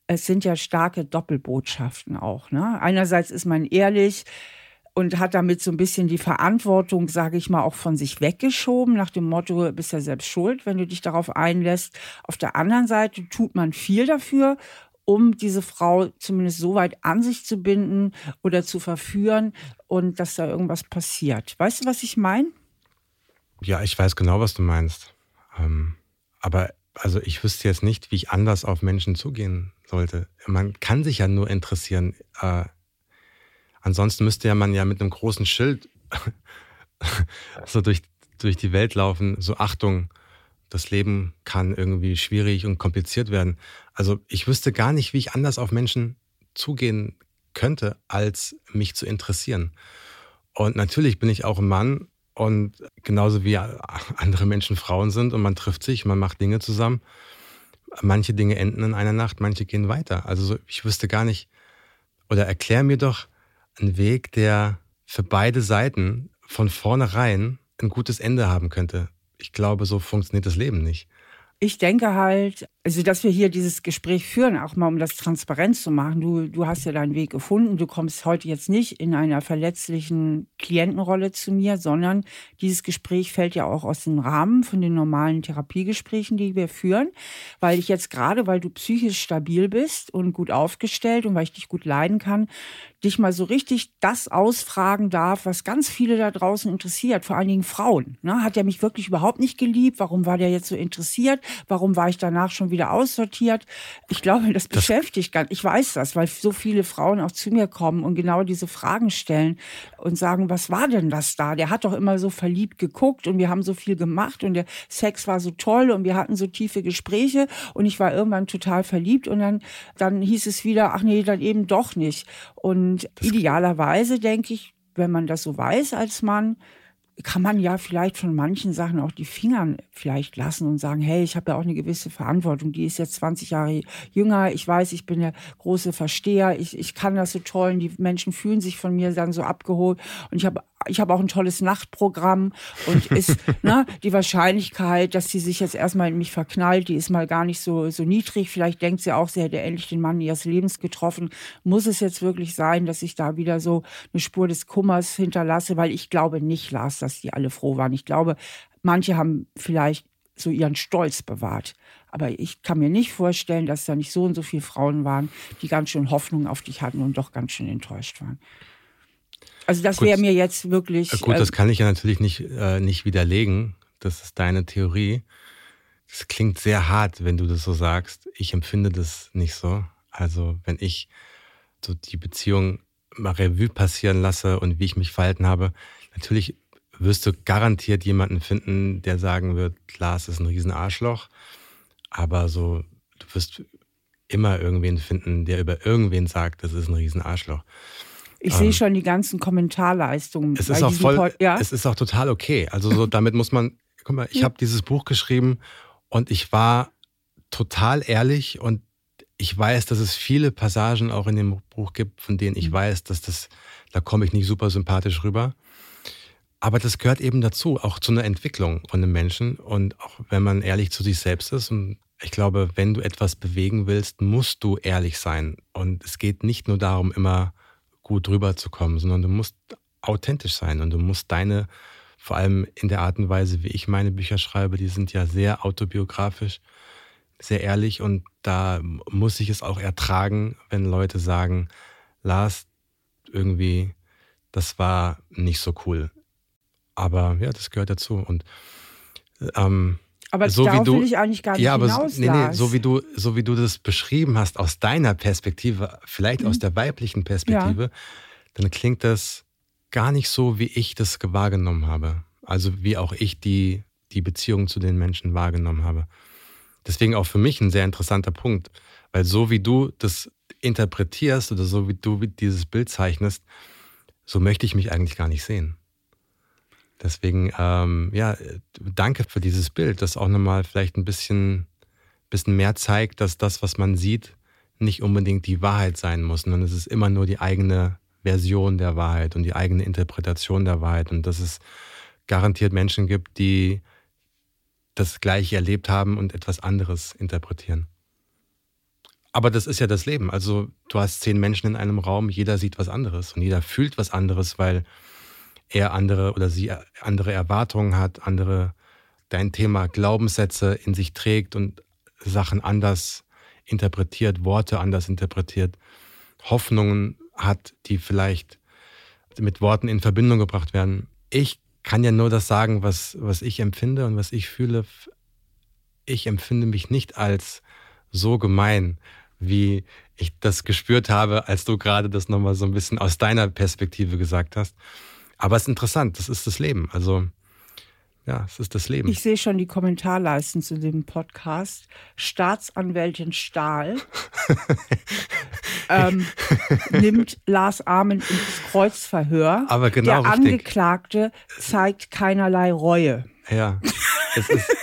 es sind ja starke Doppelbotschaften auch. Ne? Einerseits ist man ehrlich, und hat damit so ein bisschen die Verantwortung, sage ich mal, auch von sich weggeschoben, nach dem Motto, bist ja selbst schuld, wenn du dich darauf einlässt. Auf der anderen Seite tut man viel dafür, um diese Frau zumindest so weit an sich zu binden oder zu verführen und dass da irgendwas passiert. Weißt du, was ich meine? Ja, ich weiß genau, was du meinst. Ähm, aber also ich wüsste jetzt nicht, wie ich anders auf Menschen zugehen sollte. Man kann sich ja nur interessieren. Äh, Ansonsten müsste ja man ja mit einem großen Schild [laughs] so durch, durch die Welt laufen, so Achtung, das Leben kann irgendwie schwierig und kompliziert werden. Also ich wüsste gar nicht, wie ich anders auf Menschen zugehen könnte, als mich zu interessieren. Und natürlich bin ich auch ein Mann und genauso wie andere Menschen Frauen sind und man trifft sich, man macht Dinge zusammen. Manche Dinge enden in einer Nacht, manche gehen weiter. Also ich wüsste gar nicht, oder erklär mir doch, ein Weg, der für beide Seiten von vornherein ein gutes Ende haben könnte. Ich glaube, so funktioniert das Leben nicht. Ich denke halt, also dass wir hier dieses Gespräch führen, auch mal um das transparent zu machen. Du, du hast ja deinen Weg gefunden. Du kommst heute jetzt nicht in einer verletzlichen Klientenrolle zu mir, sondern dieses Gespräch fällt ja auch aus dem Rahmen von den normalen Therapiegesprächen, die wir führen. Weil ich jetzt gerade, weil du psychisch stabil bist und gut aufgestellt und weil ich dich gut leiden kann, dich mal so richtig das ausfragen darf, was ganz viele da draußen interessiert, vor allen Dingen Frauen. Ne? Hat er mich wirklich überhaupt nicht geliebt? Warum war der jetzt so interessiert? Warum war ich danach schon wieder aussortiert? Ich glaube, das, das beschäftigt ganz. Ich weiß das, weil so viele Frauen auch zu mir kommen und genau diese Fragen stellen und sagen, was war denn das da? Der hat doch immer so verliebt geguckt und wir haben so viel gemacht und der Sex war so toll und wir hatten so tiefe Gespräche und ich war irgendwann total verliebt und dann, dann hieß es wieder, ach nee, dann eben doch nicht. Und das idealerweise denke ich, wenn man das so weiß als Mann, kann man ja vielleicht von manchen Sachen auch die Finger vielleicht lassen und sagen, hey, ich habe ja auch eine gewisse Verantwortung. Die ist jetzt 20 Jahre jünger. Ich weiß, ich bin der große Versteher. Ich, ich kann das so toll. Und die Menschen fühlen sich von mir dann so abgeholt. Und ich habe ich habe auch ein tolles Nachtprogramm und [laughs] ist ne, die Wahrscheinlichkeit, dass sie sich jetzt erstmal in mich verknallt, die ist mal gar nicht so, so niedrig. Vielleicht denkt sie auch, sie hätte endlich den Mann ihres Lebens getroffen. Muss es jetzt wirklich sein, dass ich da wieder so eine Spur des Kummers hinterlasse? Weil ich glaube nicht, Lars, dass die alle froh waren. Ich glaube, manche haben vielleicht so ihren Stolz bewahrt. Aber ich kann mir nicht vorstellen, dass da nicht so und so viele Frauen waren, die ganz schön Hoffnung auf dich hatten und doch ganz schön enttäuscht waren. Also das wäre mir jetzt wirklich. Gut, das ähm, kann ich ja natürlich nicht, äh, nicht widerlegen. Das ist deine Theorie. Das klingt sehr hart, wenn du das so sagst. Ich empfinde das nicht so. Also wenn ich so die Beziehung mal Revue passieren lasse und wie ich mich verhalten habe, natürlich wirst du garantiert jemanden finden, der sagen wird, Lars ist ein Riesenarschloch. Aber so, du wirst immer irgendwen finden, der über irgendwen sagt, das ist ein Riesenarschloch. Ich ähm, sehe schon die ganzen Kommentarleistungen. Es ist auch voll, ja? es ist auch total okay. Also so, damit muss man, guck mal, ich ja. habe dieses Buch geschrieben und ich war total ehrlich und ich weiß, dass es viele Passagen auch in dem Buch gibt, von denen ich mhm. weiß, dass das, da komme ich nicht super sympathisch rüber. Aber das gehört eben dazu, auch zu einer Entwicklung von einem Menschen. Und auch wenn man ehrlich zu sich selbst ist. Und ich glaube, wenn du etwas bewegen willst, musst du ehrlich sein. Und es geht nicht nur darum, immer gut rüberzukommen, sondern du musst authentisch sein und du musst deine, vor allem in der Art und Weise, wie ich meine Bücher schreibe, die sind ja sehr autobiografisch, sehr ehrlich und da muss ich es auch ertragen, wenn Leute sagen, Lars, irgendwie, das war nicht so cool. Aber ja, das gehört dazu. Und ähm, aber so wie du, will ich eigentlich gar nicht ja, aber hinaus, nee, nee, so wie du, so wie du das beschrieben hast aus deiner Perspektive, vielleicht mhm. aus der weiblichen Perspektive, ja. dann klingt das gar nicht so, wie ich das wahrgenommen habe. Also wie auch ich die, die Beziehung zu den Menschen wahrgenommen habe. Deswegen auch für mich ein sehr interessanter Punkt, weil so wie du das interpretierst oder so wie du dieses Bild zeichnest, so möchte ich mich eigentlich gar nicht sehen. Deswegen, ähm, ja, danke für dieses Bild, das auch nochmal vielleicht ein bisschen, bisschen mehr zeigt, dass das, was man sieht, nicht unbedingt die Wahrheit sein muss, sondern es ist immer nur die eigene Version der Wahrheit und die eigene Interpretation der Wahrheit und dass es garantiert Menschen gibt, die das Gleiche erlebt haben und etwas anderes interpretieren. Aber das ist ja das Leben. Also du hast zehn Menschen in einem Raum, jeder sieht was anderes und jeder fühlt was anderes, weil er andere oder sie andere Erwartungen hat, andere dein Thema Glaubenssätze in sich trägt und Sachen anders interpretiert, Worte anders interpretiert, Hoffnungen hat, die vielleicht mit Worten in Verbindung gebracht werden. Ich kann ja nur das sagen, was, was ich empfinde und was ich fühle. Ich empfinde mich nicht als so gemein, wie ich das gespürt habe, als du gerade das nochmal so ein bisschen aus deiner Perspektive gesagt hast. Aber es ist interessant, das ist das Leben. Also ja, es ist das Leben. Ich sehe schon die Kommentarleisten zu dem Podcast. Staatsanwältin Stahl [laughs] ähm, nimmt Lars Armen ins Kreuzverhör. Aber genau Der richtig. Angeklagte zeigt keinerlei Reue. Ja, es ist. [laughs]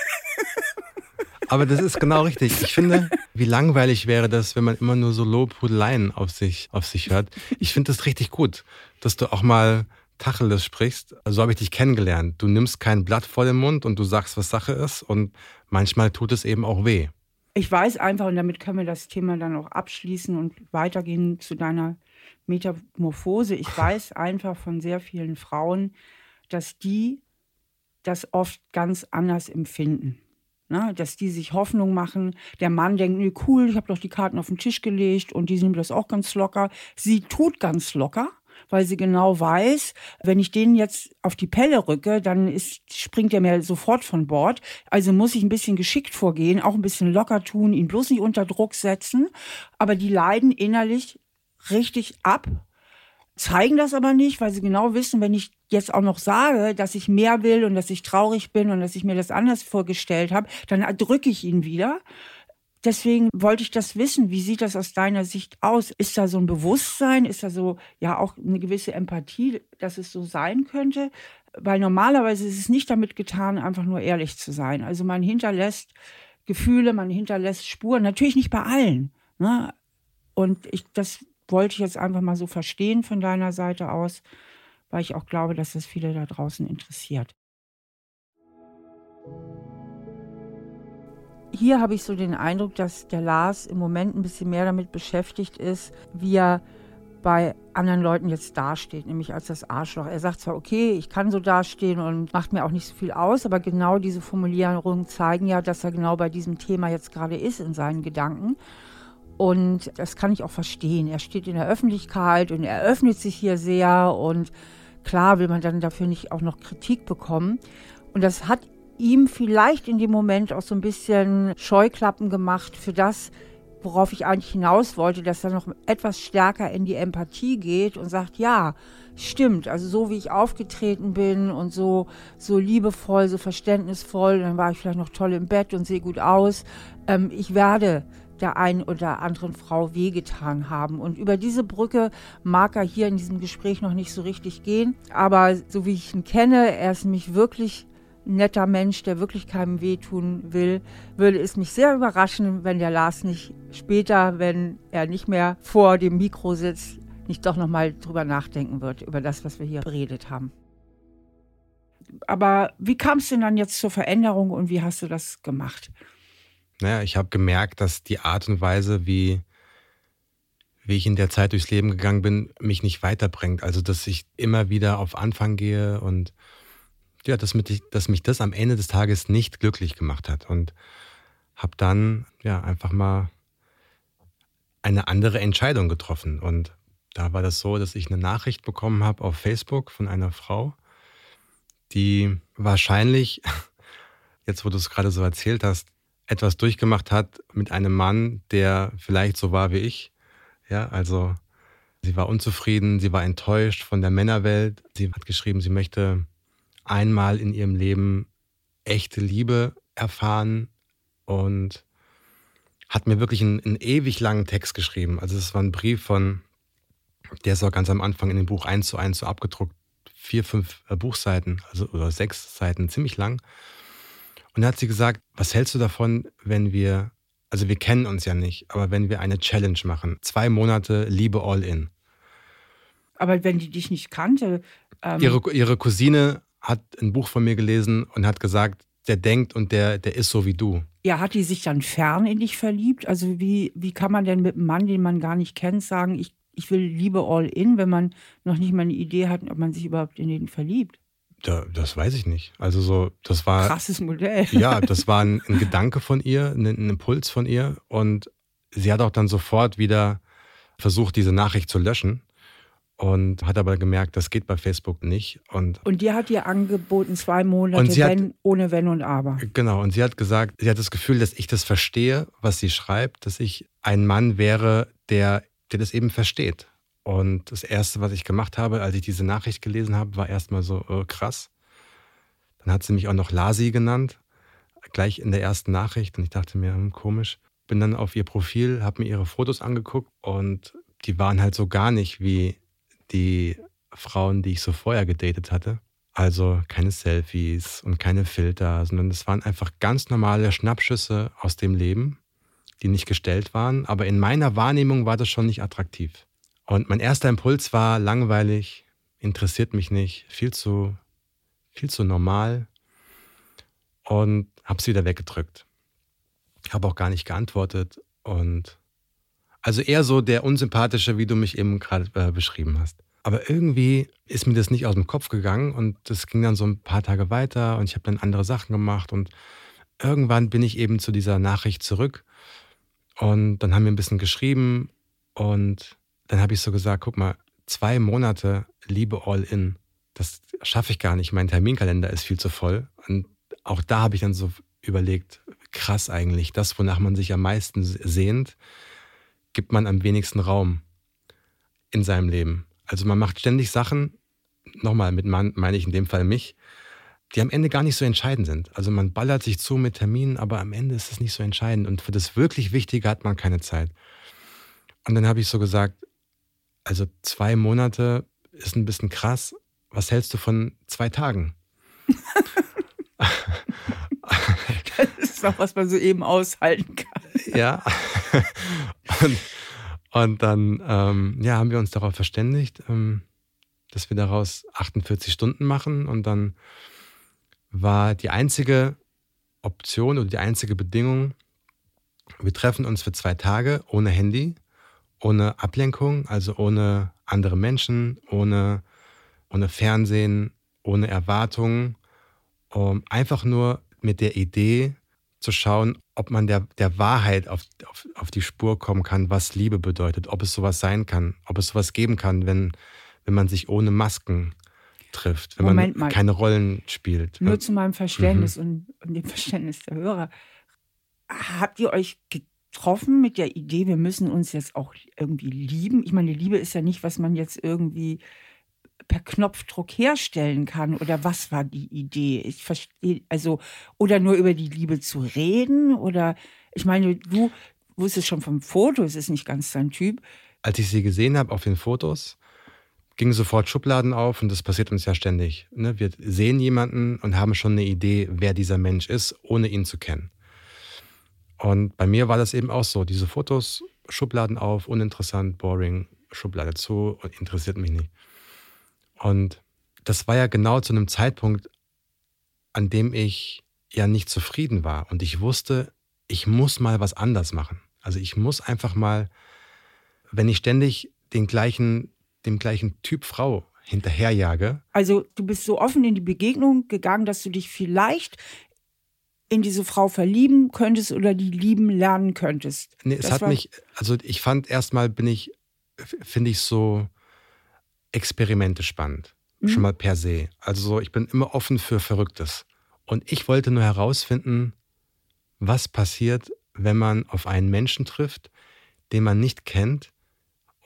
Aber das ist genau richtig. Ich finde, wie langweilig wäre das, wenn man immer nur so Lobhudeleien auf sich, auf sich hört. Ich finde das richtig gut, dass du auch mal Tacheles sprichst, so habe ich dich kennengelernt. Du nimmst kein Blatt vor den Mund und du sagst, was Sache ist und manchmal tut es eben auch weh. Ich weiß einfach, und damit können wir das Thema dann auch abschließen und weitergehen zu deiner Metamorphose. Ich [laughs] weiß einfach von sehr vielen Frauen, dass die das oft ganz anders empfinden. Ne, dass die sich Hoffnung machen. Der Mann denkt, nee, cool, ich habe doch die Karten auf den Tisch gelegt und die nimmt das auch ganz locker. Sie tut ganz locker weil sie genau weiß, wenn ich den jetzt auf die Pelle rücke, dann ist, springt er mir sofort von Bord. Also muss ich ein bisschen geschickt vorgehen, auch ein bisschen locker tun, ihn bloß nicht unter Druck setzen. Aber die leiden innerlich richtig ab, zeigen das aber nicht, weil sie genau wissen, wenn ich jetzt auch noch sage, dass ich mehr will und dass ich traurig bin und dass ich mir das anders vorgestellt habe, dann erdrücke ich ihn wieder. Deswegen wollte ich das wissen. Wie sieht das aus deiner Sicht aus? Ist da so ein Bewusstsein? Ist da so, ja, auch eine gewisse Empathie, dass es so sein könnte? Weil normalerweise ist es nicht damit getan, einfach nur ehrlich zu sein. Also man hinterlässt Gefühle, man hinterlässt Spuren. Natürlich nicht bei allen. Ne? Und ich, das wollte ich jetzt einfach mal so verstehen von deiner Seite aus, weil ich auch glaube, dass das viele da draußen interessiert hier habe ich so den Eindruck, dass der Lars im Moment ein bisschen mehr damit beschäftigt ist, wie er bei anderen Leuten jetzt dasteht, nämlich als das Arschloch. Er sagt zwar, okay, ich kann so dastehen und macht mir auch nicht so viel aus, aber genau diese Formulierungen zeigen ja, dass er genau bei diesem Thema jetzt gerade ist in seinen Gedanken. Und das kann ich auch verstehen. Er steht in der Öffentlichkeit und er öffnet sich hier sehr und klar will man dann dafür nicht auch noch Kritik bekommen. Und das hat ihm vielleicht in dem Moment auch so ein bisschen Scheuklappen gemacht für das, worauf ich eigentlich hinaus wollte, dass er noch etwas stärker in die Empathie geht und sagt, ja, stimmt, also so wie ich aufgetreten bin und so, so liebevoll, so verständnisvoll, dann war ich vielleicht noch toll im Bett und sehe gut aus. Ähm, ich werde der einen oder anderen Frau wehgetan haben. Und über diese Brücke mag er hier in diesem Gespräch noch nicht so richtig gehen. Aber so wie ich ihn kenne, er ist nämlich wirklich netter Mensch, der wirklich keinem wehtun will, würde es mich sehr überraschen, wenn der Lars nicht später, wenn er nicht mehr vor dem Mikro sitzt, nicht doch nochmal drüber nachdenken wird, über das, was wir hier beredet haben. Aber wie kam es denn dann jetzt zur Veränderung und wie hast du das gemacht? Naja, ich habe gemerkt, dass die Art und Weise, wie, wie ich in der Zeit durchs Leben gegangen bin, mich nicht weiterbringt. Also, dass ich immer wieder auf Anfang gehe und ja, dass mich, dass mich das am Ende des Tages nicht glücklich gemacht hat. Und habe dann ja einfach mal eine andere Entscheidung getroffen. Und da war das so, dass ich eine Nachricht bekommen habe auf Facebook von einer Frau, die wahrscheinlich, [laughs] jetzt wo du es gerade so erzählt hast, etwas durchgemacht hat mit einem Mann, der vielleicht so war wie ich. Ja, also sie war unzufrieden, sie war enttäuscht von der Männerwelt. Sie hat geschrieben, sie möchte einmal in ihrem Leben echte Liebe erfahren und hat mir wirklich einen, einen ewig langen Text geschrieben. Also es war ein Brief von, der ist auch ganz am Anfang in dem Buch eins zu eins so abgedruckt, vier, fünf äh, Buchseiten, also oder sechs Seiten, ziemlich lang. Und da hat sie gesagt, was hältst du davon, wenn wir, also wir kennen uns ja nicht, aber wenn wir eine Challenge machen, zwei Monate Liebe all in. Aber wenn die dich nicht kannte. Ähm ihre, ihre Cousine hat ein Buch von mir gelesen und hat gesagt, der denkt und der, der ist so wie du. Ja, hat die sich dann fern in dich verliebt? Also wie, wie kann man denn mit einem Mann, den man gar nicht kennt, sagen, ich, ich will Liebe all in, wenn man noch nicht mal eine Idee hat, ob man sich überhaupt in den verliebt? Da, das weiß ich nicht. Also so, das war. Krasses Modell. [laughs] Ja, das war ein, ein Gedanke von ihr, ein, ein, Impuls von ihr. Und sie hat auch dann sofort wieder versucht, diese Nachricht zu löschen. Und hat aber gemerkt, das geht bei Facebook nicht. Und, und die hat ihr angeboten, zwei Monate, wenn, hat, ohne Wenn und Aber. Genau, und sie hat gesagt, sie hat das Gefühl, dass ich das verstehe, was sie schreibt, dass ich ein Mann wäre, der, der das eben versteht. Und das Erste, was ich gemacht habe, als ich diese Nachricht gelesen habe, war erstmal so oh, krass. Dann hat sie mich auch noch Lasi genannt, gleich in der ersten Nachricht. Und ich dachte mir, hm, komisch. Bin dann auf ihr Profil, habe mir ihre Fotos angeguckt und die waren halt so gar nicht wie die Frauen, die ich so vorher gedatet hatte. Also keine Selfies und keine Filter, sondern es waren einfach ganz normale Schnappschüsse aus dem Leben, die nicht gestellt waren. Aber in meiner Wahrnehmung war das schon nicht attraktiv. Und mein erster Impuls war langweilig, interessiert mich nicht, viel zu, viel zu normal und habe es wieder weggedrückt. Habe auch gar nicht geantwortet und also eher so der unsympathische, wie du mich eben gerade äh, beschrieben hast. Aber irgendwie ist mir das nicht aus dem Kopf gegangen und das ging dann so ein paar Tage weiter und ich habe dann andere Sachen gemacht und irgendwann bin ich eben zu dieser Nachricht zurück und dann haben wir ein bisschen geschrieben und dann habe ich so gesagt, guck mal, zwei Monate Liebe all in, das schaffe ich gar nicht. Mein Terminkalender ist viel zu voll. Und auch da habe ich dann so überlegt, krass eigentlich, das, wonach man sich am meisten sehnt, gibt man am wenigsten Raum in seinem Leben. Also man macht ständig Sachen, nochmal mit Mann meine ich in dem Fall mich, die am Ende gar nicht so entscheidend sind. Also man ballert sich zu mit Terminen, aber am Ende ist es nicht so entscheidend. Und für das wirklich Wichtige hat man keine Zeit. Und dann habe ich so gesagt, also zwei Monate ist ein bisschen krass. Was hältst du von zwei Tagen? [laughs] das ist doch, was man so eben aushalten kann. ja. Und, und dann ähm, ja, haben wir uns darauf verständigt, ähm, dass wir daraus 48 Stunden machen. Und dann war die einzige Option oder die einzige Bedingung, wir treffen uns für zwei Tage ohne Handy ohne Ablenkung, also ohne andere Menschen, ohne, ohne Fernsehen, ohne Erwartungen, um einfach nur mit der Idee zu schauen, ob man der, der Wahrheit auf, auf, auf die Spur kommen kann, was Liebe bedeutet, ob es sowas sein kann, ob es sowas geben kann, wenn, wenn man sich ohne Masken trifft, wenn Moment man mal. keine Rollen spielt. Nur zu meinem Verständnis mhm. und, und, dem Verständnis der Hörer. Habt ihr euch getroffen mit der Idee, wir müssen uns jetzt auch irgendwie lieben. Ich meine, Liebe ist ja nicht, was man jetzt irgendwie per Knopfdruck herstellen kann. Oder was war die Idee? Ich verstehe, also, oder nur über die Liebe zu reden? Oder ich meine, du, wusstest schon vom Foto, es ist nicht ganz dein Typ. Als ich sie gesehen habe auf den Fotos, gingen sofort Schubladen auf und das passiert uns ja ständig. Ne? Wir sehen jemanden und haben schon eine Idee, wer dieser Mensch ist, ohne ihn zu kennen. Und bei mir war das eben auch so. Diese Fotos, Schubladen auf, uninteressant, boring, Schublade zu, interessiert mich nicht. Und das war ja genau zu einem Zeitpunkt, an dem ich ja nicht zufrieden war. Und ich wusste, ich muss mal was anders machen. Also ich muss einfach mal, wenn ich ständig den gleichen dem gleichen Typ Frau hinterherjage. Also du bist so offen in die Begegnung gegangen, dass du dich vielleicht in diese Frau verlieben könntest oder die lieben lernen könntest. Nee, es das hat mich, also ich fand erstmal bin ich, finde ich so Experimente spannend. Mhm. Schon mal per se. Also ich bin immer offen für Verrücktes. Und ich wollte nur herausfinden, was passiert, wenn man auf einen Menschen trifft, den man nicht kennt,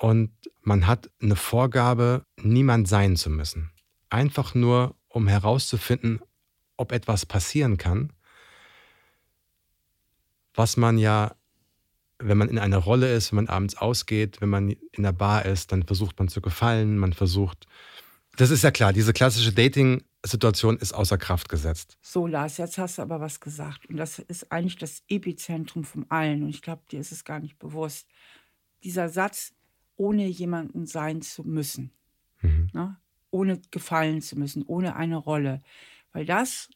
und man hat eine Vorgabe, niemand sein zu müssen. Einfach nur, um herauszufinden, ob etwas passieren kann, was man ja, wenn man in einer Rolle ist, wenn man abends ausgeht, wenn man in der Bar ist, dann versucht man zu gefallen, man versucht, das ist ja klar, diese klassische Dating-Situation ist außer Kraft gesetzt. So, Lars, jetzt hast du aber was gesagt. Und das ist eigentlich das Epizentrum von allen. Und ich glaube, dir ist es gar nicht bewusst. Dieser Satz, ohne jemanden sein zu müssen. Mhm. Ne? Ohne gefallen zu müssen, ohne eine Rolle. Weil das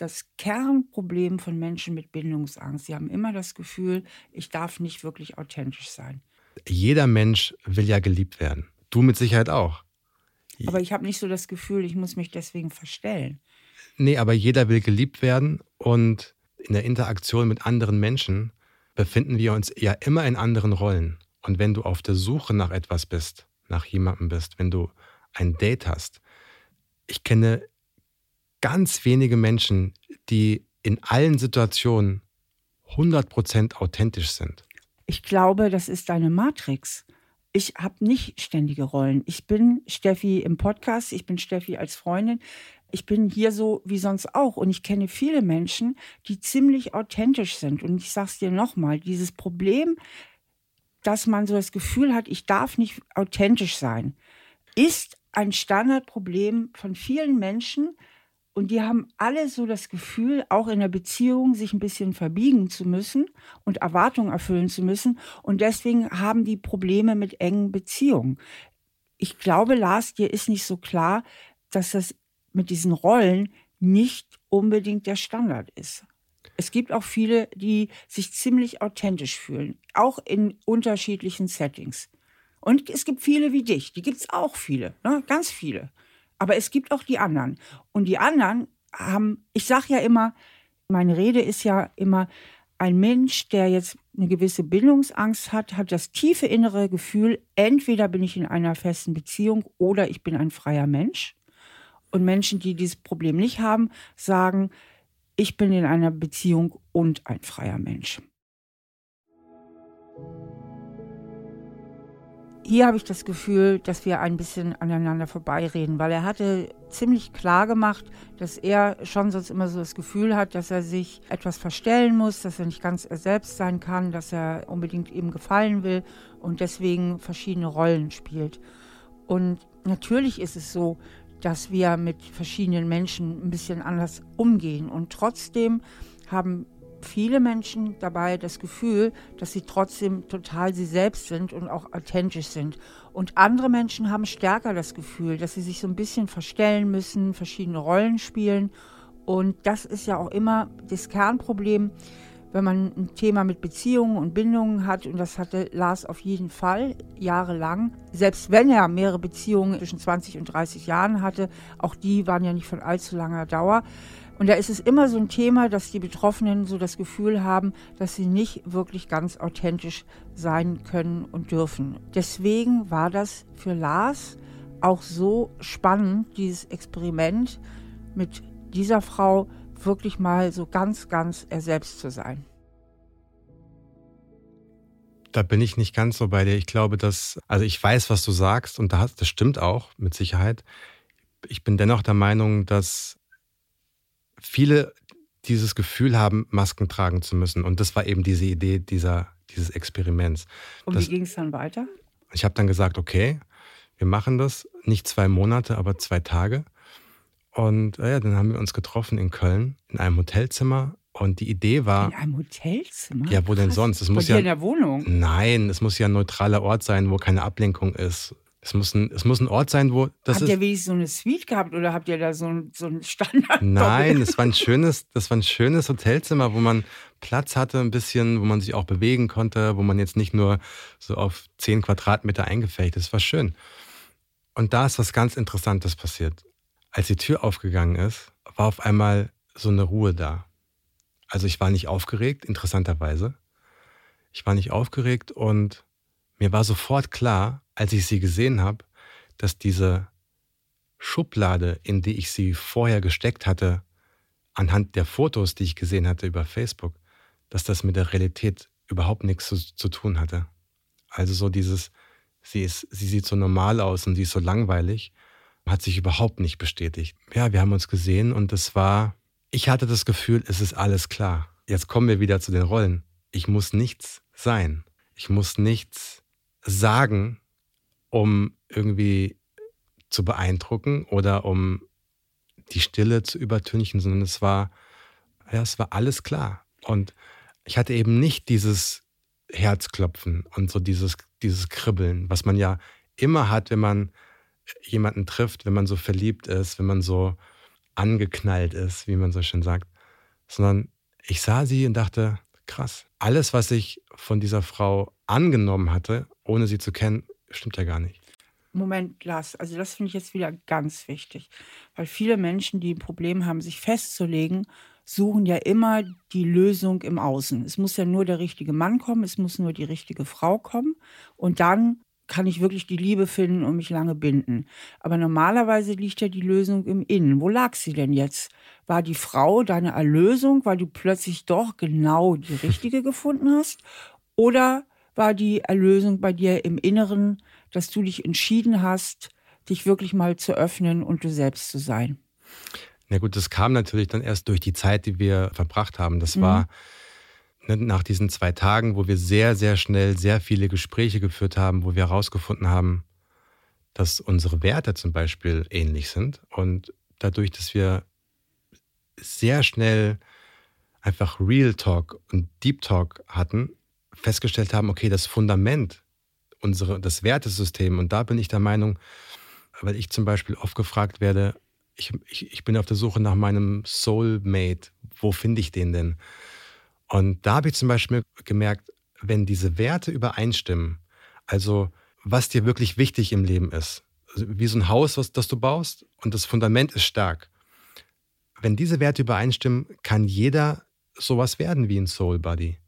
das Kernproblem von Menschen mit Bindungsangst. Sie haben immer das Gefühl, ich darf nicht wirklich authentisch sein. Jeder Mensch will ja geliebt werden. Du mit Sicherheit auch. Aber ich habe nicht so das Gefühl, ich muss mich deswegen verstellen. Nee, aber jeder will geliebt werden und in der Interaktion mit anderen Menschen befinden wir uns ja immer in anderen Rollen. Und wenn du auf der Suche nach etwas bist, nach jemandem bist, wenn du ein Date hast, ich kenne ganz wenige Menschen, die in allen Situationen 100% authentisch sind. Ich glaube, das ist deine Matrix. Ich habe nicht ständige Rollen. Ich bin Steffi im Podcast, ich bin Steffi als Freundin. Ich bin hier so wie sonst auch. Und ich kenne viele Menschen, die ziemlich authentisch sind. Und ich sage es dir nochmal, dieses Problem, dass man so das Gefühl hat, ich darf nicht authentisch sein, ist ein Standardproblem von vielen Menschen. Und die haben alle so das Gefühl, auch in der Beziehung sich ein bisschen verbiegen zu müssen und Erwartungen erfüllen zu müssen. Und deswegen haben die Probleme mit engen Beziehungen. Ich glaube, Lars, dir ist nicht so klar, dass das mit diesen Rollen nicht unbedingt der Standard ist. Es gibt auch viele, die sich ziemlich authentisch fühlen, auch in unterschiedlichen Settings. Und es gibt viele wie dich, die gibt es auch viele, ne? ganz viele. Aber es gibt auch die anderen. Und die anderen haben, ich sage ja immer, meine Rede ist ja immer, ein Mensch, der jetzt eine gewisse Bindungsangst hat, hat das tiefe innere Gefühl, entweder bin ich in einer festen Beziehung oder ich bin ein freier Mensch. Und Menschen, die dieses Problem nicht haben, sagen, ich bin in einer Beziehung und ein freier Mensch. Hier habe ich das Gefühl, dass wir ein bisschen aneinander vorbeireden, weil er hatte ziemlich klar gemacht, dass er schon sonst immer so das Gefühl hat, dass er sich etwas verstellen muss, dass er nicht ganz er selbst sein kann, dass er unbedingt ihm gefallen will und deswegen verschiedene Rollen spielt. Und natürlich ist es so, dass wir mit verschiedenen Menschen ein bisschen anders umgehen. Und trotzdem haben viele Menschen dabei das Gefühl, dass sie trotzdem total sie selbst sind und auch authentisch sind. Und andere Menschen haben stärker das Gefühl, dass sie sich so ein bisschen verstellen müssen, verschiedene Rollen spielen. Und das ist ja auch immer das Kernproblem wenn man ein Thema mit Beziehungen und Bindungen hat, und das hatte Lars auf jeden Fall jahrelang, selbst wenn er mehrere Beziehungen zwischen 20 und 30 Jahren hatte, auch die waren ja nicht von allzu langer Dauer. Und da ist es immer so ein Thema, dass die Betroffenen so das Gefühl haben, dass sie nicht wirklich ganz authentisch sein können und dürfen. Deswegen war das für Lars auch so spannend, dieses Experiment mit dieser Frau wirklich mal so ganz, ganz er selbst zu sein. Da bin ich nicht ganz so bei dir. Ich glaube, dass, also ich weiß, was du sagst und das stimmt auch mit Sicherheit. Ich bin dennoch der Meinung, dass viele dieses Gefühl haben, Masken tragen zu müssen. Und das war eben diese Idee dieser, dieses Experiments. Und das, wie ging es dann weiter? Ich habe dann gesagt, okay, wir machen das, nicht zwei Monate, aber zwei Tage. Und ja, dann haben wir uns getroffen in Köln in einem Hotelzimmer. Und die Idee war. In einem Hotelzimmer? Ja, wo denn sonst? Es muss ja, in der Wohnung? Nein, es muss ja ein neutraler Ort sein, wo keine Ablenkung ist. Es muss ein, es muss ein Ort sein, wo das Habt ist, ihr wenigstens so eine Suite gehabt oder habt ihr da so ein, so ein Standard? Nein, es war ein [laughs] schönes, das war ein schönes Hotelzimmer, wo man Platz hatte, ein bisschen, wo man sich auch bewegen konnte, wo man jetzt nicht nur so auf zehn Quadratmeter eingefecht ist. Es war schön. Und da ist was ganz Interessantes passiert. Als die Tür aufgegangen ist, war auf einmal so eine Ruhe da. Also ich war nicht aufgeregt, interessanterweise. Ich war nicht aufgeregt und mir war sofort klar, als ich sie gesehen habe, dass diese Schublade, in die ich sie vorher gesteckt hatte, anhand der Fotos, die ich gesehen hatte über Facebook, dass das mit der Realität überhaupt nichts zu, zu tun hatte. Also so dieses, sie, ist, sie sieht so normal aus und sie ist so langweilig, hat sich überhaupt nicht bestätigt. Ja, wir haben uns gesehen und es war, ich hatte das Gefühl, es ist alles klar. Jetzt kommen wir wieder zu den Rollen. Ich muss nichts sein. Ich muss nichts sagen, um irgendwie zu beeindrucken oder um die Stille zu übertünchen, sondern es war, ja, es war alles klar. Und ich hatte eben nicht dieses Herzklopfen und so dieses, dieses Kribbeln, was man ja immer hat, wenn man jemanden trifft, wenn man so verliebt ist, wenn man so angeknallt ist, wie man so schön sagt, sondern ich sah sie und dachte, krass, alles, was ich von dieser Frau angenommen hatte, ohne sie zu kennen, stimmt ja gar nicht. Moment, Lars, also das finde ich jetzt wieder ganz wichtig, weil viele Menschen, die ein Problem haben, sich festzulegen, suchen ja immer die Lösung im Außen. Es muss ja nur der richtige Mann kommen, es muss nur die richtige Frau kommen und dann kann ich wirklich die Liebe finden und mich lange binden. Aber normalerweise liegt ja die Lösung im Innen. Wo lag sie denn jetzt? War die Frau deine Erlösung, weil du plötzlich doch genau die richtige gefunden hast? Oder war die Erlösung bei dir im Inneren, dass du dich entschieden hast, dich wirklich mal zu öffnen und du selbst zu sein? Na gut, das kam natürlich dann erst durch die Zeit, die wir verbracht haben. Das mhm. war ne, nach diesen zwei Tagen, wo wir sehr, sehr schnell sehr viele Gespräche geführt haben, wo wir herausgefunden haben, dass unsere Werte zum Beispiel ähnlich sind. Und dadurch, dass wir sehr schnell einfach Real Talk und Deep Talk hatten, festgestellt haben, okay, das Fundament, unsere, das Wertesystem, und da bin ich der Meinung, weil ich zum Beispiel oft gefragt werde, ich, ich, ich bin auf der Suche nach meinem Soulmate, wo finde ich den denn? Und da habe ich zum Beispiel gemerkt, wenn diese Werte übereinstimmen, also was dir wirklich wichtig im Leben ist, also wie so ein Haus, was, das du baust und das Fundament ist stark. Wenn diese Werte übereinstimmen, kann jeder sowas werden wie ein Soul Buddy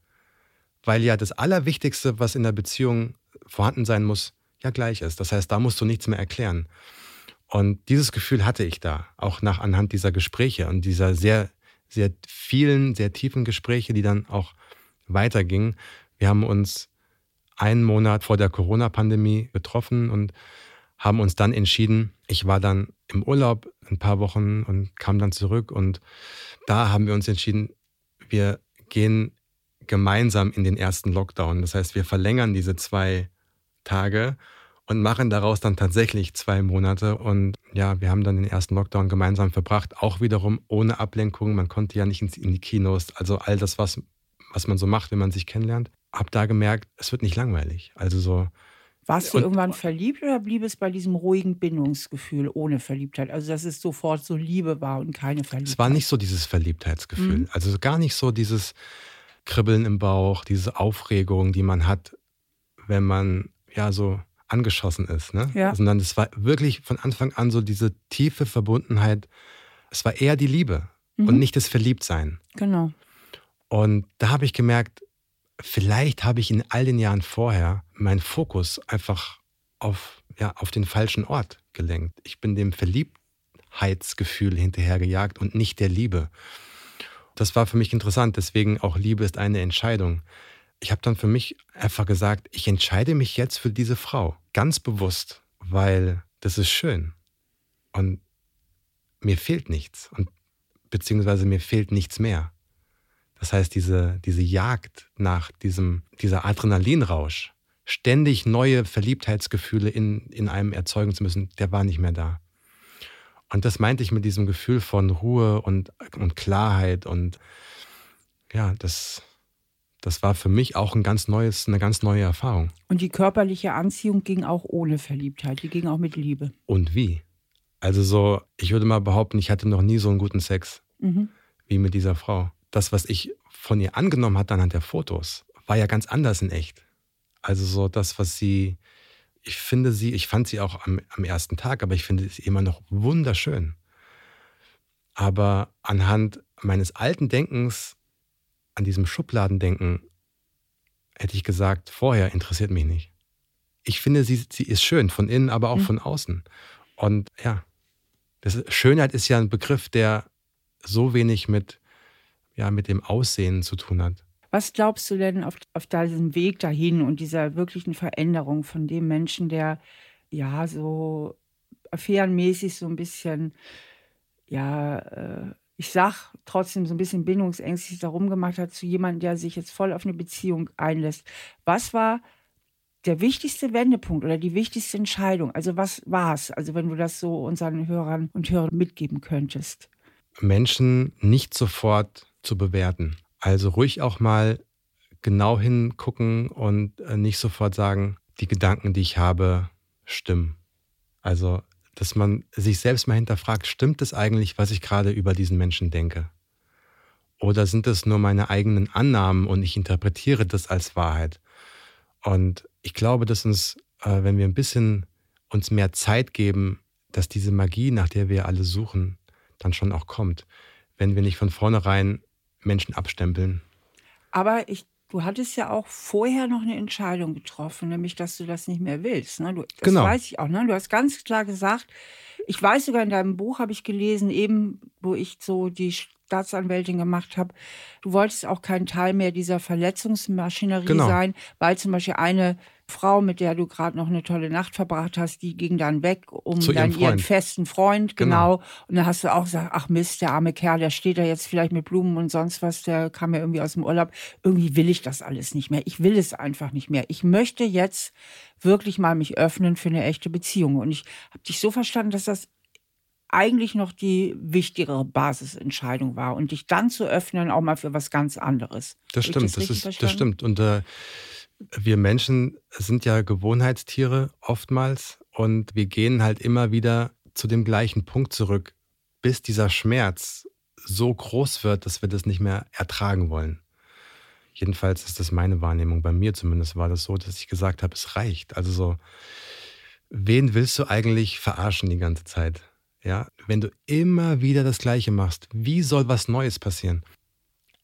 weil ja das Allerwichtigste, was in der Beziehung vorhanden sein muss, ja gleich ist. Das heißt, da musst du nichts mehr erklären. Und dieses Gefühl hatte ich da, auch nach anhand dieser Gespräche und dieser sehr, sehr vielen, sehr tiefen Gespräche, die dann auch weitergingen. Wir haben uns einen Monat vor der Corona-Pandemie getroffen und haben uns dann entschieden, ich war dann im Urlaub ein paar Wochen und kam dann zurück und da haben wir uns entschieden, wir gehen gemeinsam in den ersten Lockdown. Das heißt, wir verlängern diese zwei Tage und machen daraus dann tatsächlich zwei Monate. Und ja, wir haben dann den ersten Lockdown gemeinsam verbracht, auch wiederum ohne Ablenkung. Man konnte ja nicht in die Kinos, also all das, was, was man so macht, wenn man sich kennenlernt. Hab da gemerkt, es wird nicht langweilig. Also so. Warst du und, irgendwann verliebt oder blieb es bei diesem ruhigen Bindungsgefühl ohne Verliebtheit? Also, dass es sofort so Liebe war und keine Verliebtheit? Es war nicht so dieses Verliebtheitsgefühl. Mhm. Also gar nicht so dieses, Kribbeln im Bauch, diese Aufregung, die man hat, wenn man ja so angeschossen ist. Ne? Ja. Sondern es war wirklich von Anfang an so diese tiefe Verbundenheit. Es war eher die Liebe mhm. und nicht das Verliebtsein. Genau. Und da habe ich gemerkt, vielleicht habe ich in all den Jahren vorher meinen Fokus einfach auf, ja, auf den falschen Ort gelenkt. Ich bin dem Verliebtheitsgefühl hinterhergejagt und nicht der Liebe. Das war für mich interessant, deswegen auch Liebe ist eine Entscheidung. Ich habe dann für mich einfach gesagt, ich entscheide mich jetzt für diese Frau, ganz bewusst, weil das ist schön und mir fehlt nichts. Und beziehungsweise mir fehlt nichts mehr. Das heißt, diese, diese Jagd nach diesem, dieser Adrenalinrausch, ständig neue Verliebtheitsgefühle in, in einem erzeugen zu müssen, der war nicht mehr da. Und das meinte ich mit diesem Gefühl von Ruhe und, und Klarheit und ja, das, das war für mich auch ein ganz neues, eine ganz neue Erfahrung. Und die körperliche Anziehung ging auch ohne Verliebtheit, die ging auch mit Liebe. Und wie? Also so, ich würde mal behaupten, ich hatte noch nie so einen guten Sex mhm. wie mit dieser Frau. Das, was ich von ihr angenommen hatte anhand der Fotos, war ja ganz anders in echt. Also so das, was sie, ich finde sie, ich fand sie auch am, am ersten Tag, aber ich finde sie immer noch wunderschön. Aber anhand meines alten Denkens an diesem Schubladendenken hätte ich gesagt, vorher interessiert mich nicht. Ich finde, sie, sie ist schön, von innen, aber auch mhm. von außen. Und ja, das, Schönheit ist ja ein Begriff, der so wenig mit, ja, mit dem Aussehen zu tun hat. Was glaubst du denn auf, auf diesem Weg dahin und dieser wirklichen Veränderung von dem Menschen, der ja so affärenmäßig so ein bisschen, ja, äh, ich sag trotzdem so ein bisschen bindungsängstlich darum gemacht hat zu jemandem, der sich jetzt voll auf eine Beziehung einlässt. Was war der wichtigste Wendepunkt oder die wichtigste Entscheidung? Also was war es? Also wenn du das so unseren Hörern und Hörern mitgeben könntest. Menschen nicht sofort zu bewerten. Also ruhig auch mal genau hingucken und äh, nicht sofort sagen, die Gedanken, die ich habe, stimmen. Also dass man sich selbst mal hinterfragt, stimmt es eigentlich, was ich gerade über diesen Menschen denke? Oder sind es nur meine eigenen Annahmen und ich interpretiere das als Wahrheit? Und ich glaube, dass uns, äh, wenn wir ein bisschen uns mehr Zeit geben, dass diese Magie, nach der wir alle suchen, dann schon auch kommt. Wenn wir nicht von vornherein Menschen abstempeln. Aber ich Du hattest ja auch vorher noch eine Entscheidung getroffen, nämlich, dass du das nicht mehr willst. Ne? Du, das genau. weiß ich auch. Ne? Du hast ganz klar gesagt, ich weiß sogar in deinem Buch, habe ich gelesen, eben, wo ich so die Staatsanwältin gemacht habe, du wolltest auch kein Teil mehr dieser Verletzungsmaschinerie genau. sein, weil zum Beispiel eine Frau, mit der du gerade noch eine tolle Nacht verbracht hast, die ging dann weg, um Zu dann ihren festen Freund, genau. genau. Und dann hast du auch gesagt, ach Mist, der arme Kerl, der steht da jetzt vielleicht mit Blumen und sonst was, der kam ja irgendwie aus dem Urlaub. Irgendwie will ich das alles nicht mehr. Ich will es einfach nicht mehr. Ich möchte jetzt wirklich mal mich öffnen für eine echte Beziehung. Und ich habe dich so verstanden, dass das eigentlich noch die wichtigere Basisentscheidung war und dich dann zu öffnen, auch mal für was ganz anderes. Das stimmt, das, das, ist, das stimmt. Und äh, wir Menschen sind ja Gewohnheitstiere oftmals und wir gehen halt immer wieder zu dem gleichen Punkt zurück, bis dieser Schmerz so groß wird, dass wir das nicht mehr ertragen wollen. Jedenfalls ist das meine Wahrnehmung. Bei mir zumindest war das so, dass ich gesagt habe, es reicht. Also so, wen willst du eigentlich verarschen die ganze Zeit? Ja, wenn du immer wieder das Gleiche machst, wie soll was Neues passieren?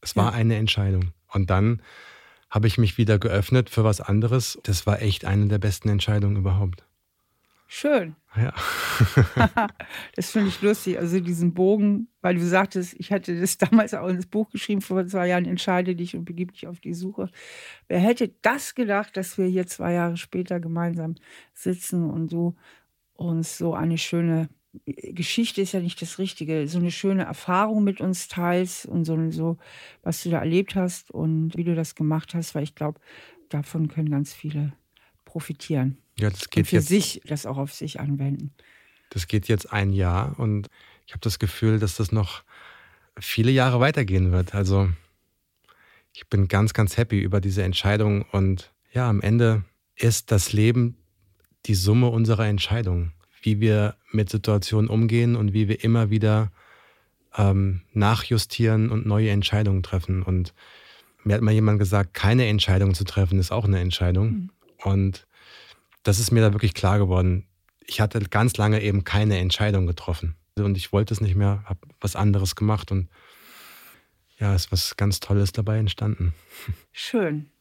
Es war ja. eine Entscheidung. Und dann habe ich mich wieder geöffnet für was anderes. Das war echt eine der besten Entscheidungen überhaupt. Schön. Ja. [laughs] das finde ich lustig. Also diesen Bogen, weil du sagtest, ich hatte das [laughs] damals auch ins Buch geschrieben, vor zwei Jahren, entscheide dich und begib dich auf die Suche. Wer hätte das gedacht, dass wir hier zwei Jahre später gemeinsam sitzen und so uns so eine schöne Geschichte ist ja nicht das Richtige, so eine schöne Erfahrung mit uns teilst und so, so was du da erlebt hast und wie du das gemacht hast, weil ich glaube, davon können ganz viele profitieren. Ja, das geht und für jetzt, sich das auch auf sich anwenden. Das geht jetzt ein Jahr und ich habe das Gefühl, dass das noch viele Jahre weitergehen wird. Also ich bin ganz, ganz happy über diese Entscheidung und ja, am Ende ist das Leben die Summe unserer Entscheidungen wie wir mit Situationen umgehen und wie wir immer wieder ähm, nachjustieren und neue Entscheidungen treffen. Und mir hat mal jemand gesagt, keine Entscheidung zu treffen ist auch eine Entscheidung. Mhm. Und das ist mir da wirklich klar geworden. Ich hatte ganz lange eben keine Entscheidung getroffen. Und ich wollte es nicht mehr, habe was anderes gemacht und ja, es ist was ganz Tolles dabei entstanden. [laughs] Schön.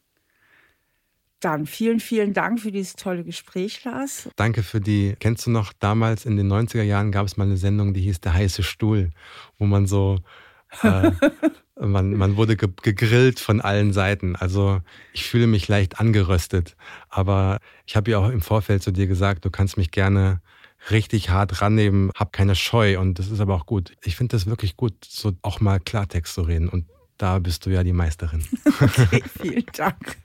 Dann vielen, vielen Dank für dieses tolle Gespräch, Lars. Danke für die. Kennst du noch, damals in den 90er Jahren gab es mal eine Sendung, die hieß Der heiße Stuhl, wo man so, äh, [laughs] man, man wurde ge gegrillt von allen Seiten. Also ich fühle mich leicht angeröstet. Aber ich habe ja auch im Vorfeld zu dir gesagt, du kannst mich gerne richtig hart rannehmen, hab keine Scheu und das ist aber auch gut. Ich finde das wirklich gut, so auch mal Klartext zu reden und da bist du ja die Meisterin. [laughs] Okay, vielen Dank.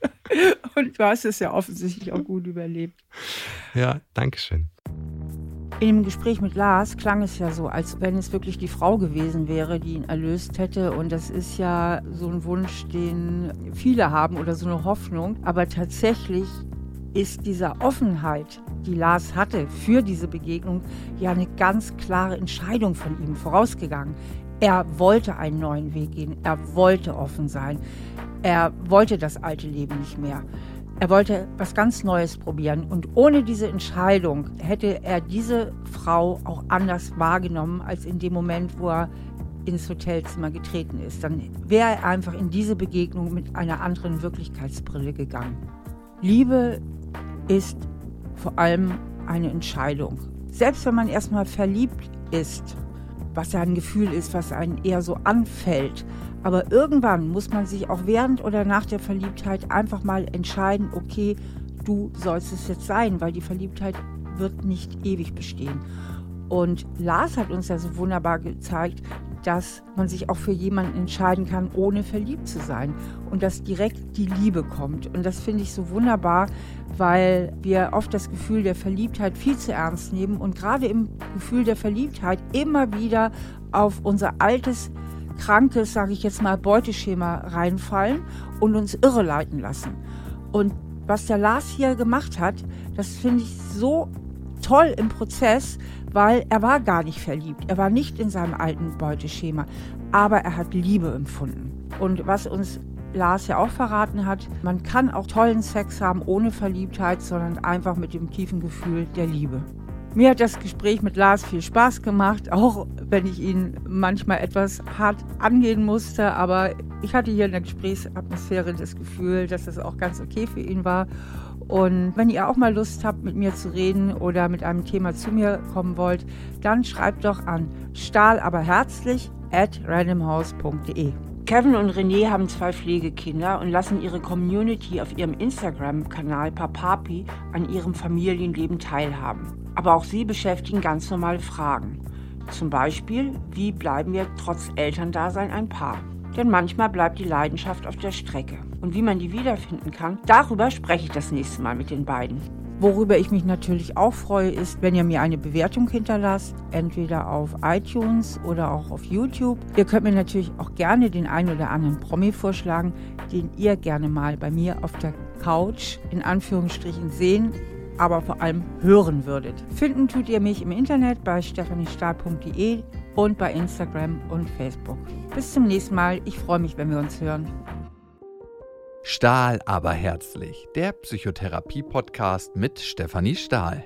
Und du hast es ja offensichtlich auch gut überlebt. Ja, danke schön. In dem Gespräch mit Lars klang es ja so, als wenn es wirklich die Frau gewesen wäre, die ihn erlöst hätte. Und das ist ja so ein Wunsch, den viele haben oder so eine Hoffnung. Aber tatsächlich ist dieser Offenheit, die Lars hatte für diese Begegnung, ja eine ganz klare Entscheidung von ihm vorausgegangen. Er wollte einen neuen Weg gehen, er wollte offen sein, er wollte das alte Leben nicht mehr. Er wollte was ganz Neues probieren und ohne diese Entscheidung hätte er diese Frau auch anders wahrgenommen als in dem Moment, wo er ins Hotelzimmer getreten ist. Dann wäre er einfach in diese Begegnung mit einer anderen Wirklichkeitsbrille gegangen. Liebe ist vor allem eine Entscheidung. Selbst wenn man erstmal verliebt ist, was ja ein Gefühl ist, was einen eher so anfällt, aber irgendwann muss man sich auch während oder nach der Verliebtheit einfach mal entscheiden, okay, du sollst es jetzt sein, weil die Verliebtheit wird nicht ewig bestehen. Und Lars hat uns ja so wunderbar gezeigt, dass man sich auch für jemanden entscheiden kann, ohne verliebt zu sein und dass direkt die Liebe kommt. Und das finde ich so wunderbar, weil wir oft das Gefühl der Verliebtheit viel zu ernst nehmen und gerade im Gefühl der Verliebtheit immer wieder auf unser altes krankes, sage ich jetzt mal, Beuteschema reinfallen und uns irreleiten lassen. Und was der Lars hier gemacht hat, das finde ich so toll im Prozess, weil er war gar nicht verliebt. Er war nicht in seinem alten Beuteschema, aber er hat Liebe empfunden. Und was uns Lars ja auch verraten hat, man kann auch tollen Sex haben ohne Verliebtheit, sondern einfach mit dem tiefen Gefühl der Liebe. Mir hat das Gespräch mit Lars viel Spaß gemacht, auch wenn ich ihn manchmal etwas hart angehen musste. Aber ich hatte hier in der Gesprächsatmosphäre das Gefühl, dass es auch ganz okay für ihn war. Und wenn ihr auch mal Lust habt, mit mir zu reden oder mit einem Thema zu mir kommen wollt, dann schreibt doch an stahlaberherzlich at randomhouse.de. Kevin und René haben zwei Pflegekinder und lassen ihre Community auf ihrem Instagram-Kanal Papapi an ihrem Familienleben teilhaben. Aber auch sie beschäftigen ganz normale Fragen. Zum Beispiel, wie bleiben wir trotz Elterndasein ein Paar? Denn manchmal bleibt die Leidenschaft auf der Strecke. Und wie man die wiederfinden kann, darüber spreche ich das nächste Mal mit den beiden. Worüber ich mich natürlich auch freue, ist, wenn ihr mir eine Bewertung hinterlasst, entweder auf iTunes oder auch auf YouTube. Ihr könnt mir natürlich auch gerne den einen oder anderen Promi vorschlagen, den ihr gerne mal bei mir auf der Couch in Anführungsstrichen sehen, aber vor allem hören würdet. Finden tut ihr mich im Internet bei stephaniestahl.de und bei Instagram und Facebook. Bis zum nächsten Mal. Ich freue mich, wenn wir uns hören. Stahl aber herzlich, der Psychotherapie-Podcast mit Stefanie Stahl.